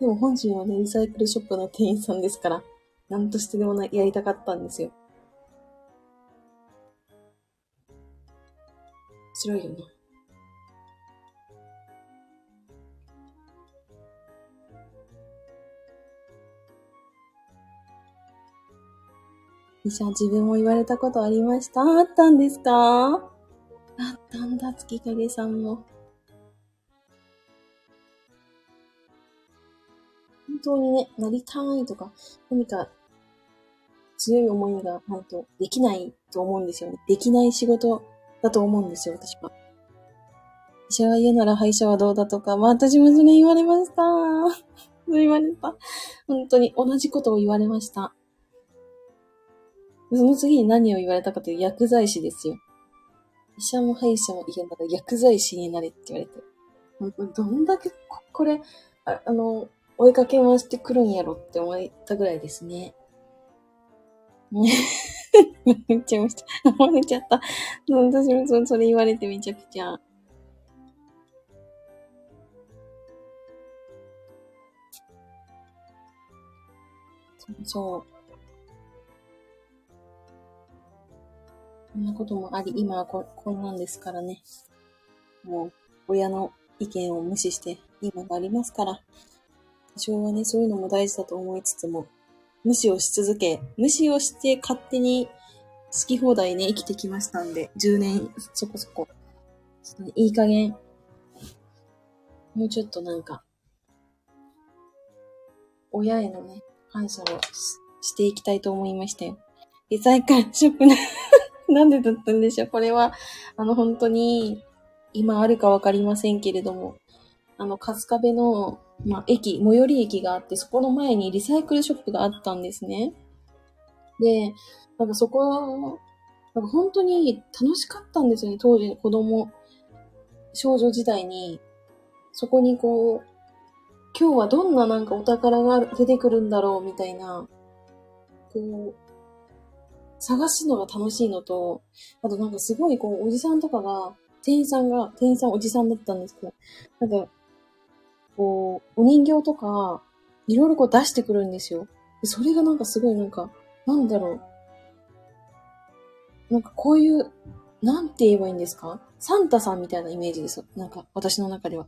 でも本心はね、リサイクルショップの店員さんですから、なんとしてでもなやりたかったんですよ。面白いよな。医者自分も言われたことありました？あったんですか？あったんだ、月影さんも。当にね、なりたいとか、何か強い思いがないとできないと思うんですよね。できない仕事だと思うんですよ、私は。医者が言うなら歯医者はどうだとか、まあ私もそれ言われました。言われた。本当に同じことを言われました。その次に何を言われたかという薬剤師ですよ。医者も歯医者も言うんだから薬剤師になれって言われて。どんだけこれ、ああの、追いかけ回してくるんやろって思ったぐらいですね。言っちゃいました。思っちゃった。私もそれ言われてめちゃくちゃ。そう。そんなこともあり、今はここんなんですからね。もう、親の意見を無視して今がありますから、多少はね、そういうのも大事だと思いつつも、無視をし続け、無視をして勝手に好き放題ね、生きてきましたんで、10年そこそこ。ちょっとね、いい加減、もうちょっとなんか、親へのね、感謝をしていきたいと思いましたよ。リサイクルショップなんでだったんでしょうこれは、あの、本当に、今あるかわかりませんけれども、あの、春日部の、まあ、駅、最寄り駅があって、そこの前にリサイクルショップがあったんですね。で、なんかそこ、なんか本当に楽しかったんですよね、当時の子供、少女時代に。そこにこう、今日はどんななんかお宝が出てくるんだろうみたいな、こう、探すのが楽しいのと、あとなんかすごいこう、おじさんとかが、店員さんが、店員さんおじさんだったんですけど、なんか、こう、お人形とか、いろいろこう出してくるんですよ。それがなんかすごいなんか、なんだろう。なんかこういう、なんて言えばいいんですか？サンタさんみたいなイメージですよ。なんか私の中では。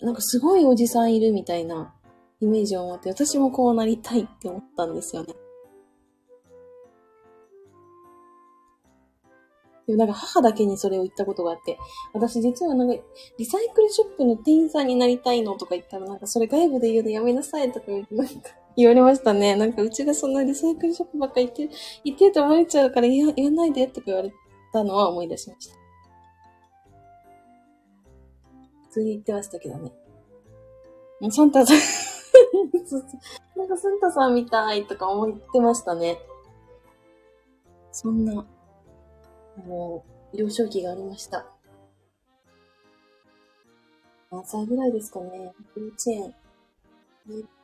なんかすごいおじさんいるみたいなイメージを持って、私もこうなりたいって思ったんですよね。でもなんか母だけにそれを言ったことがあって、私実はなんかリサイクルショップの店員さんになりたいのとか言ったらなんかそれ外部で言うのやめなさいとか言ってなんか言われましたね。なんかうちがそんなリサイクルショップばっか言って、言ってると思われちゃうから言わ言わないでとか言われたのは思い出しました。普通に言ってましたけどね。もうサンタさんなんかサンタさんみたいとか思ってましたね。そんなもう、幼少期がありました。何歳ぐらいですかね幼稚園、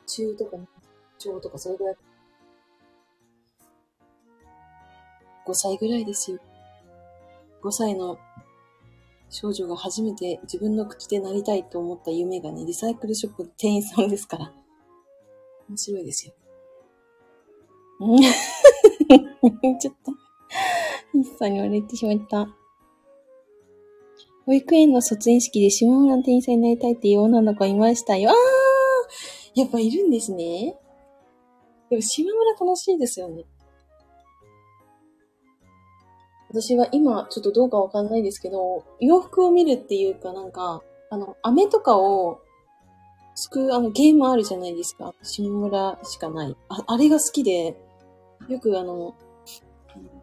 中とか、中とかそれぐらい。5歳ぐらいですよ。5歳の少女が初めて自分の口でなりたいと思った夢がね、リサイクルショップの店員さんですから。面白いですよ。うん。ちょっと。ミスさんに言われてしまった。保育園の卒園式で下村の店員さんになりたいっていう女の子いましたよ。あーやっぱいるんですね。でも島村楽しいですよね。私は今、ちょっとどうかわかんないですけど、洋服を見るっていうかなんか、あの、飴とかを、すくうあのゲームあるじゃないですか。下村しかない。あ、あれが好きで、よくあの、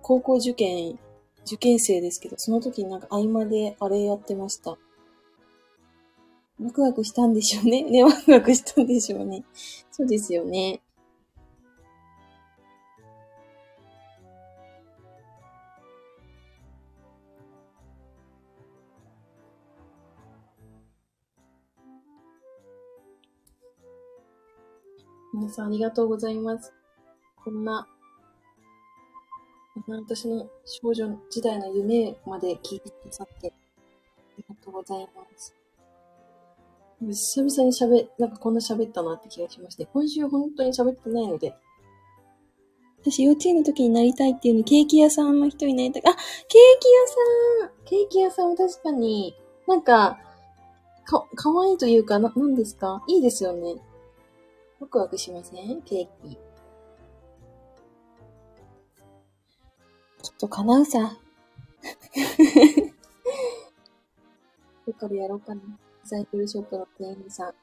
高校受験、受験生ですけど、その時になんか合間であれやってました。ワクワクしたんでしょうね。ね、ワクワクしたんでしょうね。そうですよね。皆さんありがとうございます。こんな私の少女時代の夢まで聞いてくださって、ありがとうございます。久々に喋、なんかこんな喋ったなって気がしまして、今週本当に喋ってないので、私幼稚園の時になりたいっていうの、ケーキ屋さんの人になりたい。あ、ケーキ屋さんケーキ屋さんは確かに、なんか、か、かわいいというか、な、なんですか？いいですよね。ワクワクしません？ケーキ。きっと叶うさ。どっかでやろうかな。サイクルショップの店員さん。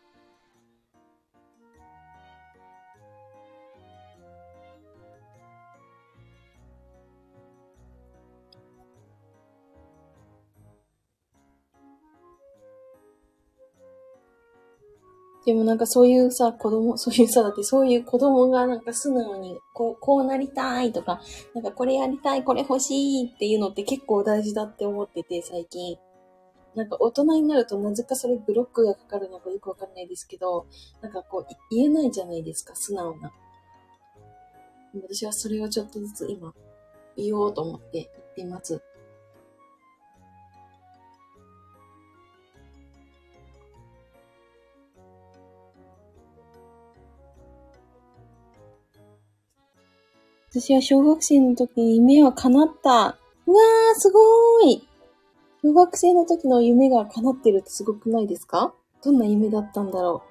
でもなんかそういうさ、子供、そういうさ、だってそういう子供がなんか素直に、こう、こうなりたいとか、なんかこれやりたい、これ欲しいっていうのって結構大事だって思ってて、最近。なんか大人になるとなぜかそれブロックがかかるのかよくわかんないですけど、なんかこう、言えないじゃないですか、素直な。私はそれをちょっとずつ今、言おうと思って言っています。私は小学生の時に夢は叶った。うわー、すごーい。小学生の時の夢が叶ってるってすごくないですか？どんな夢だったんだろ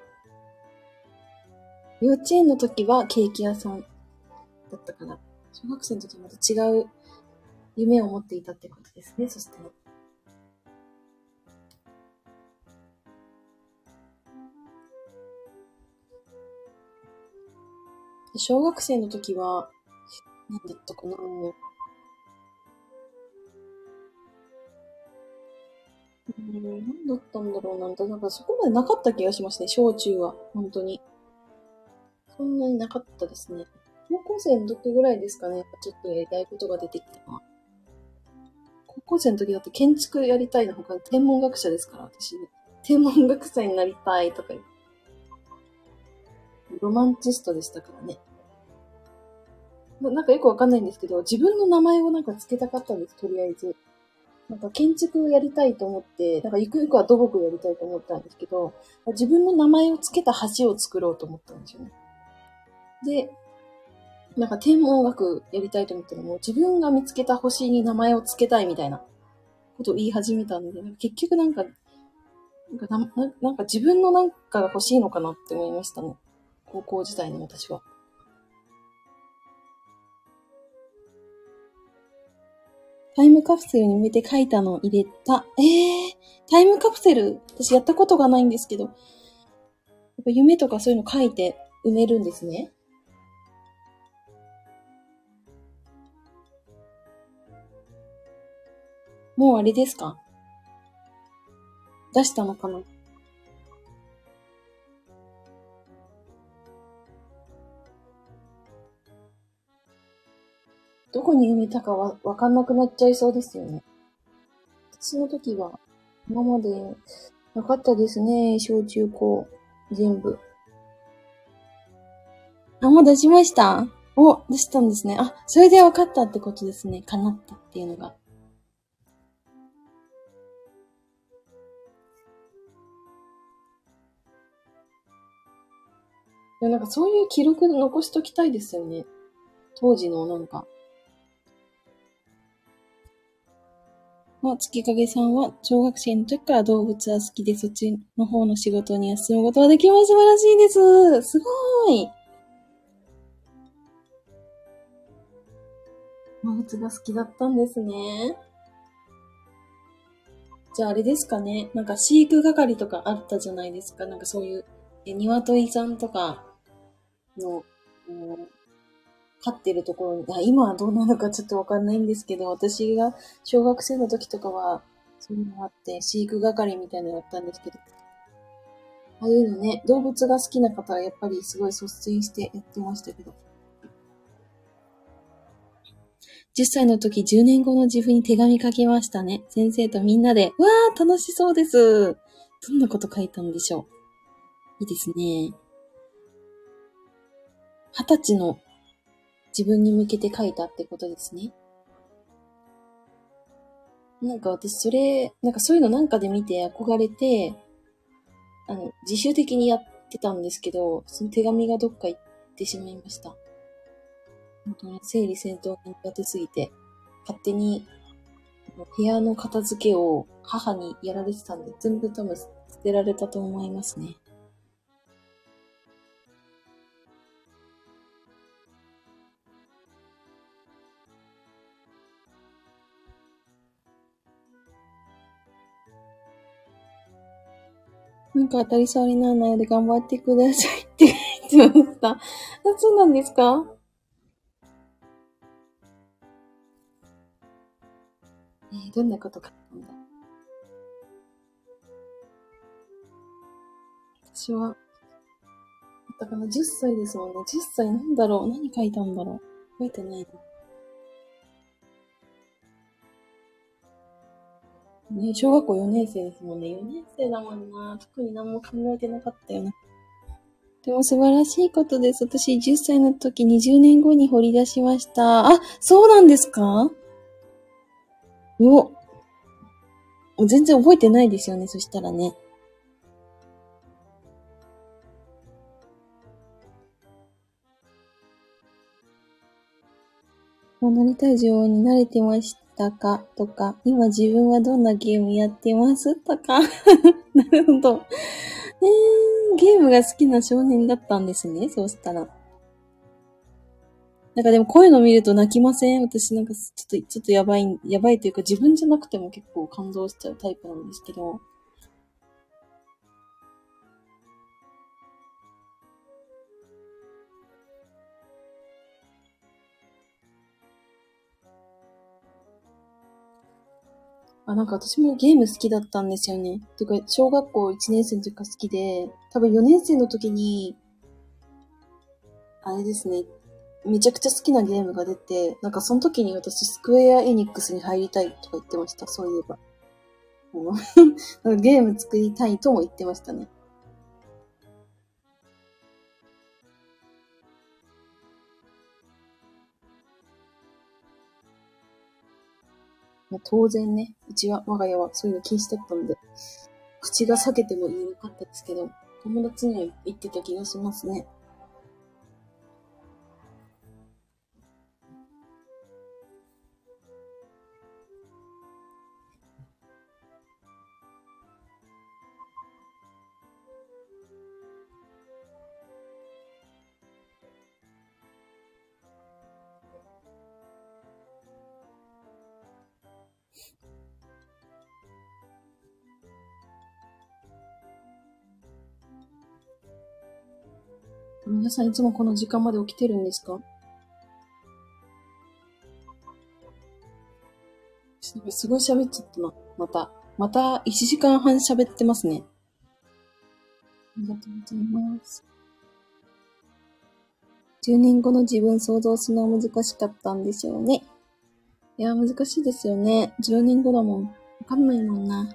う。幼稚園の時はケーキ屋さんだったかな。小学生の時はまた違う夢を持っていたってことですね、そして。小学生の時は、何だったかなうん、何だったんだろうなんて、なんかそこまでなかった気がしますね、小中は。本当に。そんなになかったですね。高校生の時ぐらいですかね、ちょっとやりたいことが出てきたのは。高校生の時だって建築やりたいのほか、天文学者ですから、私、ね。天文学者になりたいとかロマンチストでしたからね。なんかよくわかんないんですけど、自分の名前をなんか付けたかったんです、とりあえず。なんか建築をやりたいと思って、なんかゆくゆくは土木をやりたいと思ったんですけど、自分の名前を付けた橋を作ろうと思ったんですよね。で、なんか天文学やりたいと思ったらも自分が見つけた星に名前を付けたいみたいなことを言い始めたんで、結局なんか、なんかなんか自分のなんかが欲しいのかなって思いましたね。高校時代の私は。タイムカプセルに埋めて書いたのを入れた。ええー、タイムカプセル、私やったことがないんですけど、やっぱ夢とかそういうの書いて埋めるんですね。もうあれですか？出したのかな？どこに埋めたかわ、わかんなくなっちゃいそうですよね。私の時は、今まで、なかったですね。小中高、全部。あ、もう出しましたお、出したんですね。あ、それで分かったってことですね。叶ったっていうのが。いや、なんかそういう記録残しときたいですよね。当時のなんか、まあ、月影さんは小学生の時から動物は好きで、そっちの方の仕事には進むことができます。素晴らしいです。すごーい。動物が好きだったんですね。じゃああれですかね。なんか飼育係とかあったじゃないですか。なんかそういう、え、鶏さんとかの、飼ってるところに、あ今はどうなのかちょっとわかんないんですけど、私が小学生の時とかは、そういうのがあって、飼育係みたいなのやったんですけど、ああいうのね、動物が好きな方はやっぱりすごい率先してやってましたけど。10歳の時、10年後の自分に手紙書きましたね。先生とみんなで、わー、楽しそうです。どんなこと書いたんでしょう。いいですね。二十歳の自分に向けて書いたってことですね。なんか私それ、なんかそういうのなんかで見て憧れて、あの、自主的にやってたんですけど、その手紙がどっか行ってしまいました。本当に整理戦闘が苦手すぎて、勝手に部屋の片付けを母にやられてたんで、全部多分捨てられたと思いますね。なんか当たり障りのないので頑張ってくださいって言ってました。あ、そうなんですか？えー、どんなこと書いたんだ？私は、だから10歳ですもんね。10歳なんだろう何書いたんだろう覚えてないな。ね、小学校4年生ですもんね。4年生だもんな。特に何も考えてなかったよな。でも素晴らしいことです。私10歳の時20年後に掘り出しました。あ、そうなんですか？お。全然覚えてないですよね。そしたらね。もうなりたい女王に慣れてました。たかとか、今自分はどんなゲームやってますとか。なるほど。えー、ゲームが好きな少年だったんですね。そうしたら。なんかでもこういうの見ると泣きません？私なんかちょっと、ちょっとやばい、やばいというか自分じゃなくても結構感動しちゃうタイプなんですけど。あ、なんか私もゲーム好きだったんですよね。てか、小学校1年生の時から好きで、多分4年生の時に、あれですね、めちゃくちゃ好きなゲームが出て、なんかその時に私スクエアエニックスに入りたいとか言ってました、そういえば。ゲーム作りたいとも言ってましたね。まあ、当然ね、うちは、我が家はそういうの禁止だったんで、口が裂けても言えなかったですけど、友達には言ってた気がしますね。皆さんいつもこの時間まで起きてるんですか？すごい喋っちゃったな。また。また1時間半喋ってますね。ありがとうございます。10年後の自分想像するのは難しかったんでしょうね。いや、難しいですよね。10年後だもん。わかんないもんな。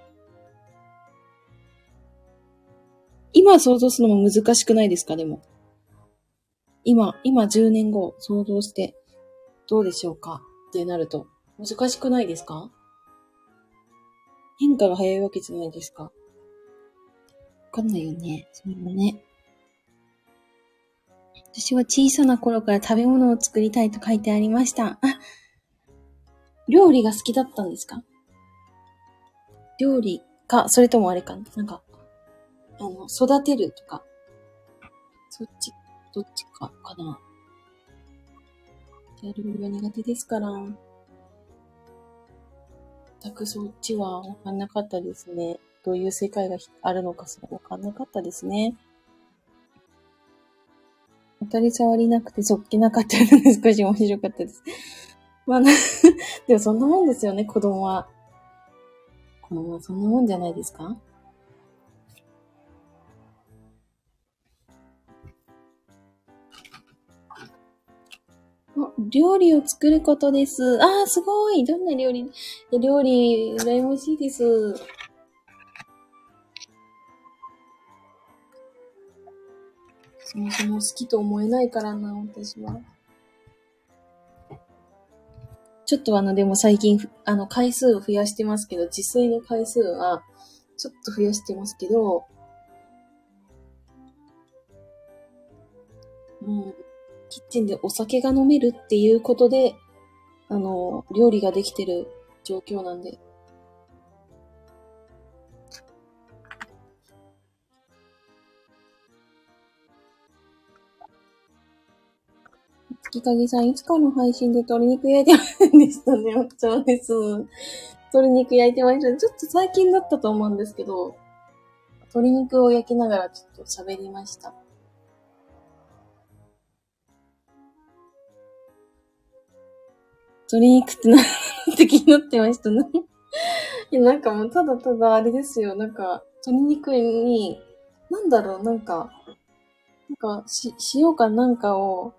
今想像するのも難しくないですか？でも。今、今10年後想像してどうでしょうか？ってなると難しくないですか？変化が早いわけじゃないですか？わかんないよね。それもね。私は小さな頃から食べ物を作りたいと書いてありました。あ、料理が好きだったんですか？料理か、それともあれかな？なんか、あの、育てるとか。そっちどっちかかな。やるのが苦手ですから。全くそっちはわかんなかったですね。どういう世界があるのかわかんなかったですね。当たり障りなくてそっけなかったので少し面白かったです。まあな でもそんなもんですよね、子供は。子供はそんなもんじゃないですか？料理を作ることです。ああ、すごい。どんな料理？料理、羨ましいです。そもそも好きと思えないからな、私は。ちょっとあの、でも最近、あの、回数を増やしてますけど、自炊の回数は、ちょっと増やしてますけど、もう、キッチンでお酒が飲めるっていうことで、あの、料理ができてる状況なんで。月影さん、いつかの配信で鶏肉焼いてませんでしたね。そうです。鶏肉焼いてました。ちょっと最近だったと思うんですけど、鶏肉を焼きながらちょっと喋りました。鶏肉ってな、って気になってましたね。いや、なんかもうただただあれですよ。なんか、鶏肉に、なんだろう、なんか、なんか、し、塩かなんかを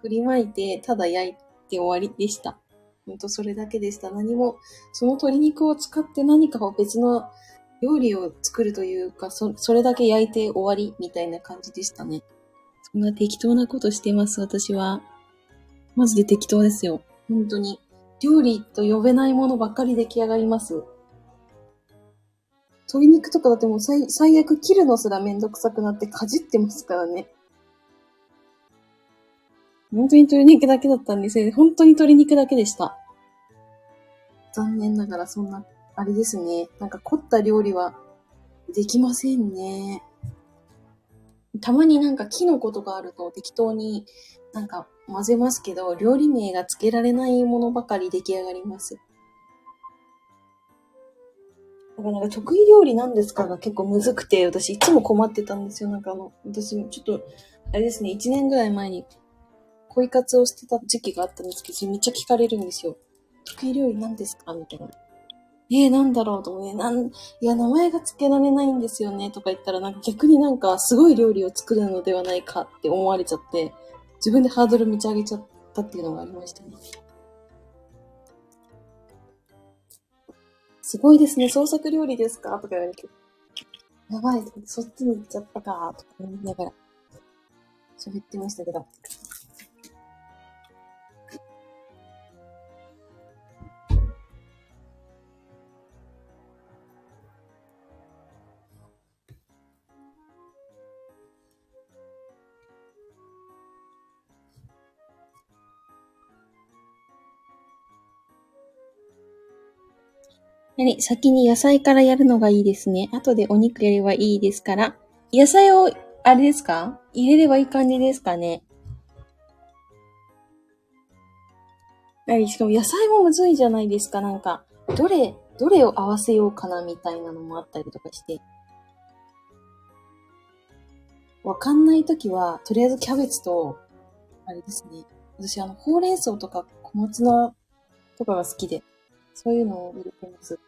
振りまいて、ただ焼いて終わりでした。ほんとそれだけでした。何も、その鶏肉を使って何かを別の料理を作るというか、そ、それだけ焼いて終わりみたいな感じでしたね。そんな適当なことしてます、私は。マジで適当ですよ。本当に。料理と呼べないものばっかり出来上がります。鶏肉とかだってもう最最悪切るのすらめんどくさくなってかじってますからね。本当に鶏肉だけだったんですよ。本当に鶏肉だけでした。残念ながらそんな、あれですね。なんか凝った料理はできませんね。たまになんかキノコとかあると適当になんか混ぜますけど、料理名が付けられないものばかり出来上がります。だからなんか得意料理なんですかが結構むずくて、私いつも困ってたんですよ。なんかあの、私ちょっと、あれですね、1年ぐらい前に恋活をしてた時期があったんですけど、めっちゃ聞かれるんですよ。得意料理なんですか？みたいな。えー、なんだろうと思うね。なん、いや、名前が付けられないんですよね、とか言ったら、なんか逆になんかすごい料理を作るのではないかって思われちゃって、自分でハードルめち上げちゃったっていうのがありましたね。すごいですね、創作料理ですか？とか言われて。やばい、そっちに行っちゃったか、とか思いながら喋ってましたけど。何先に野菜からやるのがいいですね。後でお肉やればいいですから。野菜を、あれですか？入れればいい感じですかね？何しかも野菜もむずいじゃないですか。なんか、どれ、どれを合わせようかなみたいなのもあったりとかして。わかんないときは、とりあえずキャベツと、あれですね。私、あの、ほうれん草とか小松菜とかが好きで、そういうのを入れてます。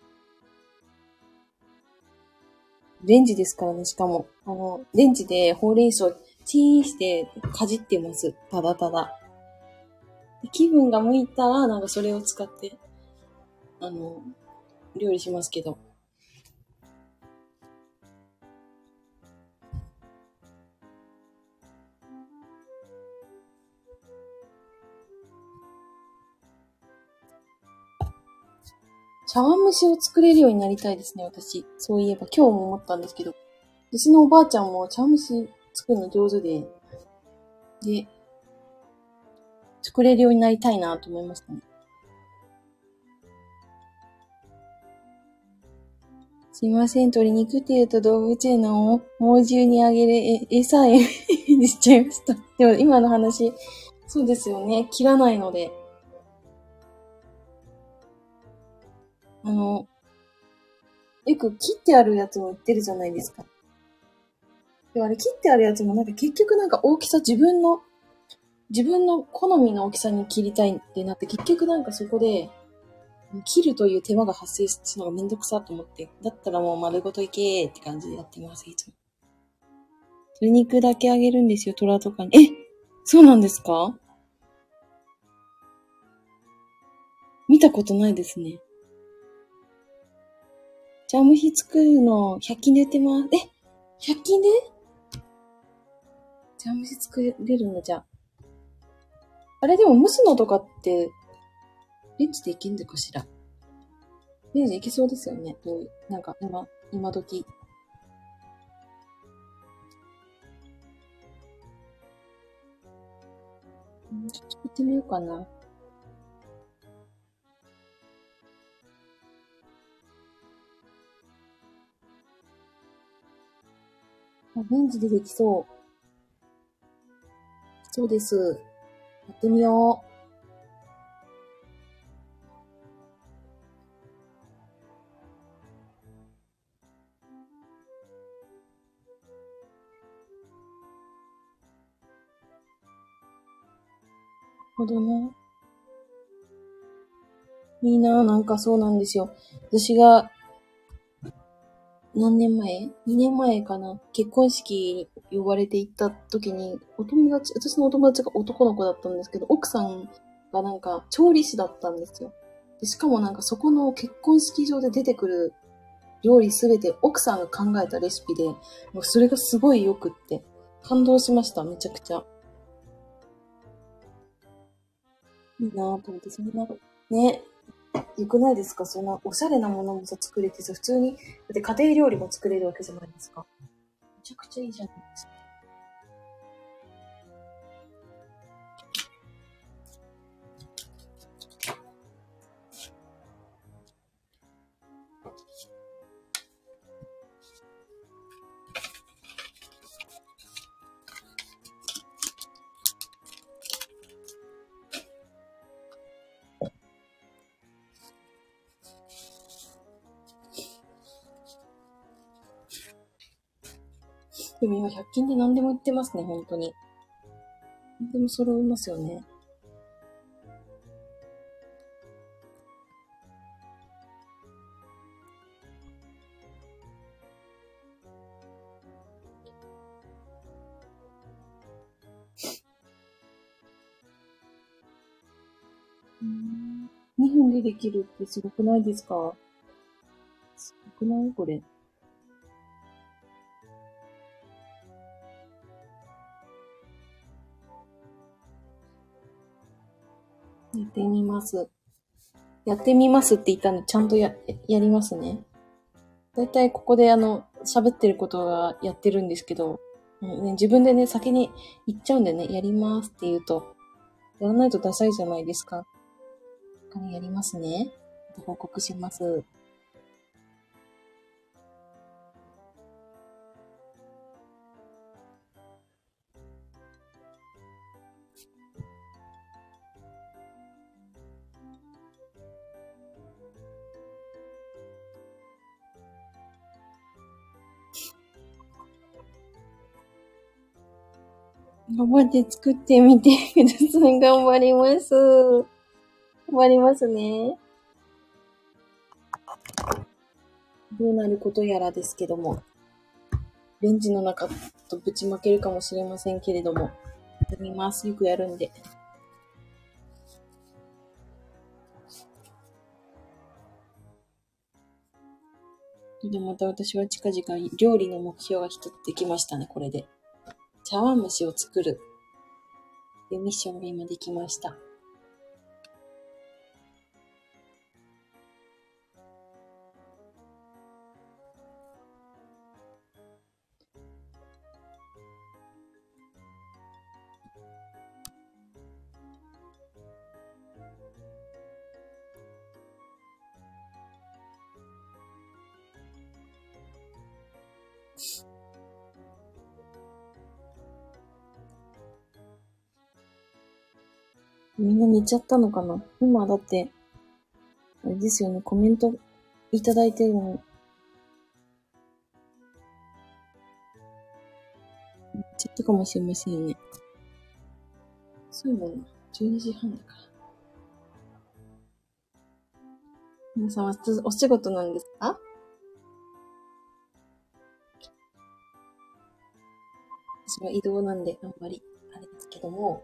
レンジですからね、しかも。あの、レンジでほうれん草チーンしてかじってます。ただただ。気分が向いたら、なんかそれを使って、あの、料理しますけど。茶碗蒸しを作れるようになりたいですね、私。そういえば、今日も思ったんですけど。うちのおばあちゃんも茶碗蒸し作るの上手で、で、作れるようになりたいなと思いましたね。すいません、鶏肉って言うと動物園の猛獣にあげる餌 にしちゃいました。でも今の話、そうですよね。切らないので。あの、よく切ってあるやつも売ってるじゃないですか。でもあれ切ってあるやつもなんか結局なんか大きさ自分の、自分の好みの大きさに切りたいってなって結局なんかそこで、切るという手間が発生するのがめんどくさと思って、だったらもう丸ごといけーって感じでやってます、いつも。鶏肉だけあげるんですよ、虎とかに。えそうなんですか？見たことないですね。茶蒸し作るの100均で売ってます。え ?100 均で？茶蒸し作れるのじゃ。あれでも蒸すのとかって、レンジでいけんのかしら？レンジいけそうですよね。どうなんか今、今時。ちょっと作ってみようかな。レンジでできそう。そうです。やってみよう。なるほどな。いいなぁなんかそうなんですよ。私が何年前 ?2 年前かな？結婚式に呼ばれて行った時に、お友達、私のお友達が男の子だったんですけど、奥さんがなんか調理師だったんですよ。でしかもなんかそこの結婚式場で出てくる料理すべて奥さんが考えたレシピで、もうそれがすごい良くって、感動しました、めちゃくちゃ。いいなぁと思って、そんな、ね、良くないですか？そんなおしゃれなものもさ、作れてさ、普通に、だって家庭料理も作れるわけじゃないですか。めちゃくちゃいいじゃないですか。今100均で何でも売ってますね、本当に。何でも揃いますよね。2分でできるってすごくないですか？すごくない？これ。ってみます。やってみますって言ったのちゃんとや、やりますね。だいたいここであの、喋ってることはやってるんですけど、うんね、自分でね、先に言っちゃうんでね、やりますって言うと、やらないとダサいじゃないですか。だからやりますね。報告します。頑張って作ってみてください。頑張ります。頑張りますね。どうなることやらですけども。レンジの中とぶちまけるかもしれませんけれども。やってみます。よくやるんで。で、また私は近々料理の目標が一つできましたね、これで。茶碗蒸しを作る。いうミッションが今できました。みんな寝ちゃったのかな？今だって、あれですよね、コメントいただいてるのに。寝ちゃったかもしれませんね。そうもんな。12時半だから。皆さんはお仕事なんですか？私は移動なんであんまりあれですけども。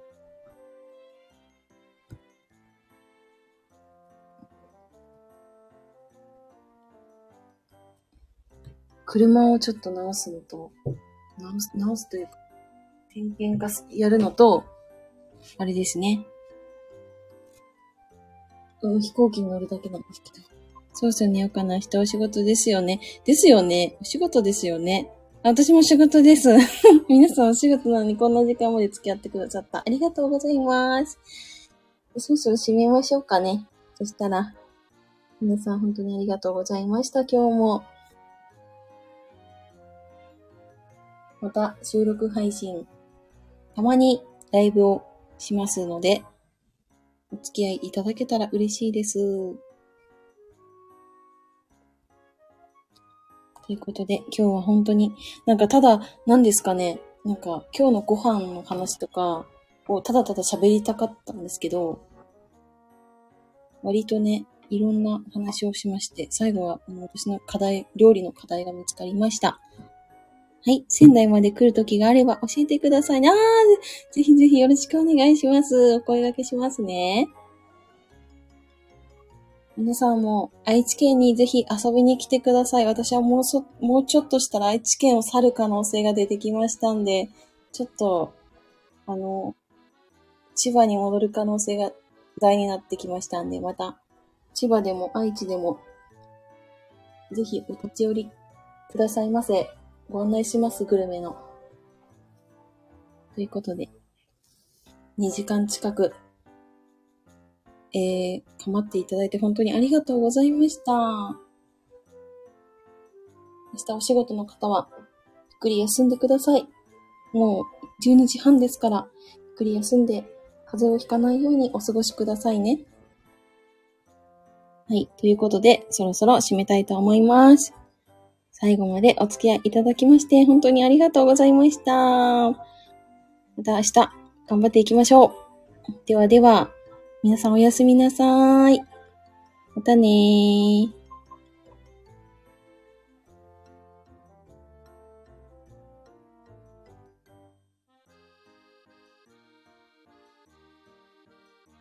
車をちょっと直すのと、直す、直すというか、点検がすやるのと、あれですね。うん、飛行機に乗るだけなんですけど。そうですよね、よかな人お仕事ですよね。ですよね。お仕事ですよね。私も仕事です。皆さんお仕事なのにこんな時間まで付き合ってくださった。ありがとうございます。そろそろ締めましょうかね。そしたら、皆さん本当にありがとうございました、今日も。また収録配信、たまにライブをしますので、お付き合いいただけたら嬉しいです。ということで、今日は本当に、なんかただ、何ですかね、なんか今日のご飯の話とかをただただ喋りたかったんですけど、割とね、いろんな話をしまして、最後はあの私の課題、料理の課題が見つかりました。はい。仙台まで来る時があれば教えてくださいね。あ、ぜひぜひよろしくお願いします。お声掛けしますね。皆さんも愛知県にぜひ遊びに来てください。私はもうそ、もうちょっとしたら愛知県を去る可能性が出てきましたんで、ちょっと、あの、千葉に戻る可能性が大になってきましたんで、また、千葉でも愛知でも、ぜひお立ち寄りくださいませ。ご案内します、グルメの。ということで、2時間近く、えー、かまっていただいて本当にありがとうございました。明日お仕事の方は、ゆっくり休んでください。もう12時半ですから、ゆっくり休んで、風邪をひかないようにお過ごしくださいね。はい。ということで、そろそろ締めたいと思います。最後までお付き合いいただきまして、本当にありがとうございました。また明日、頑張っていきましょう。ではでは、皆さんおやすみなさい。またねー。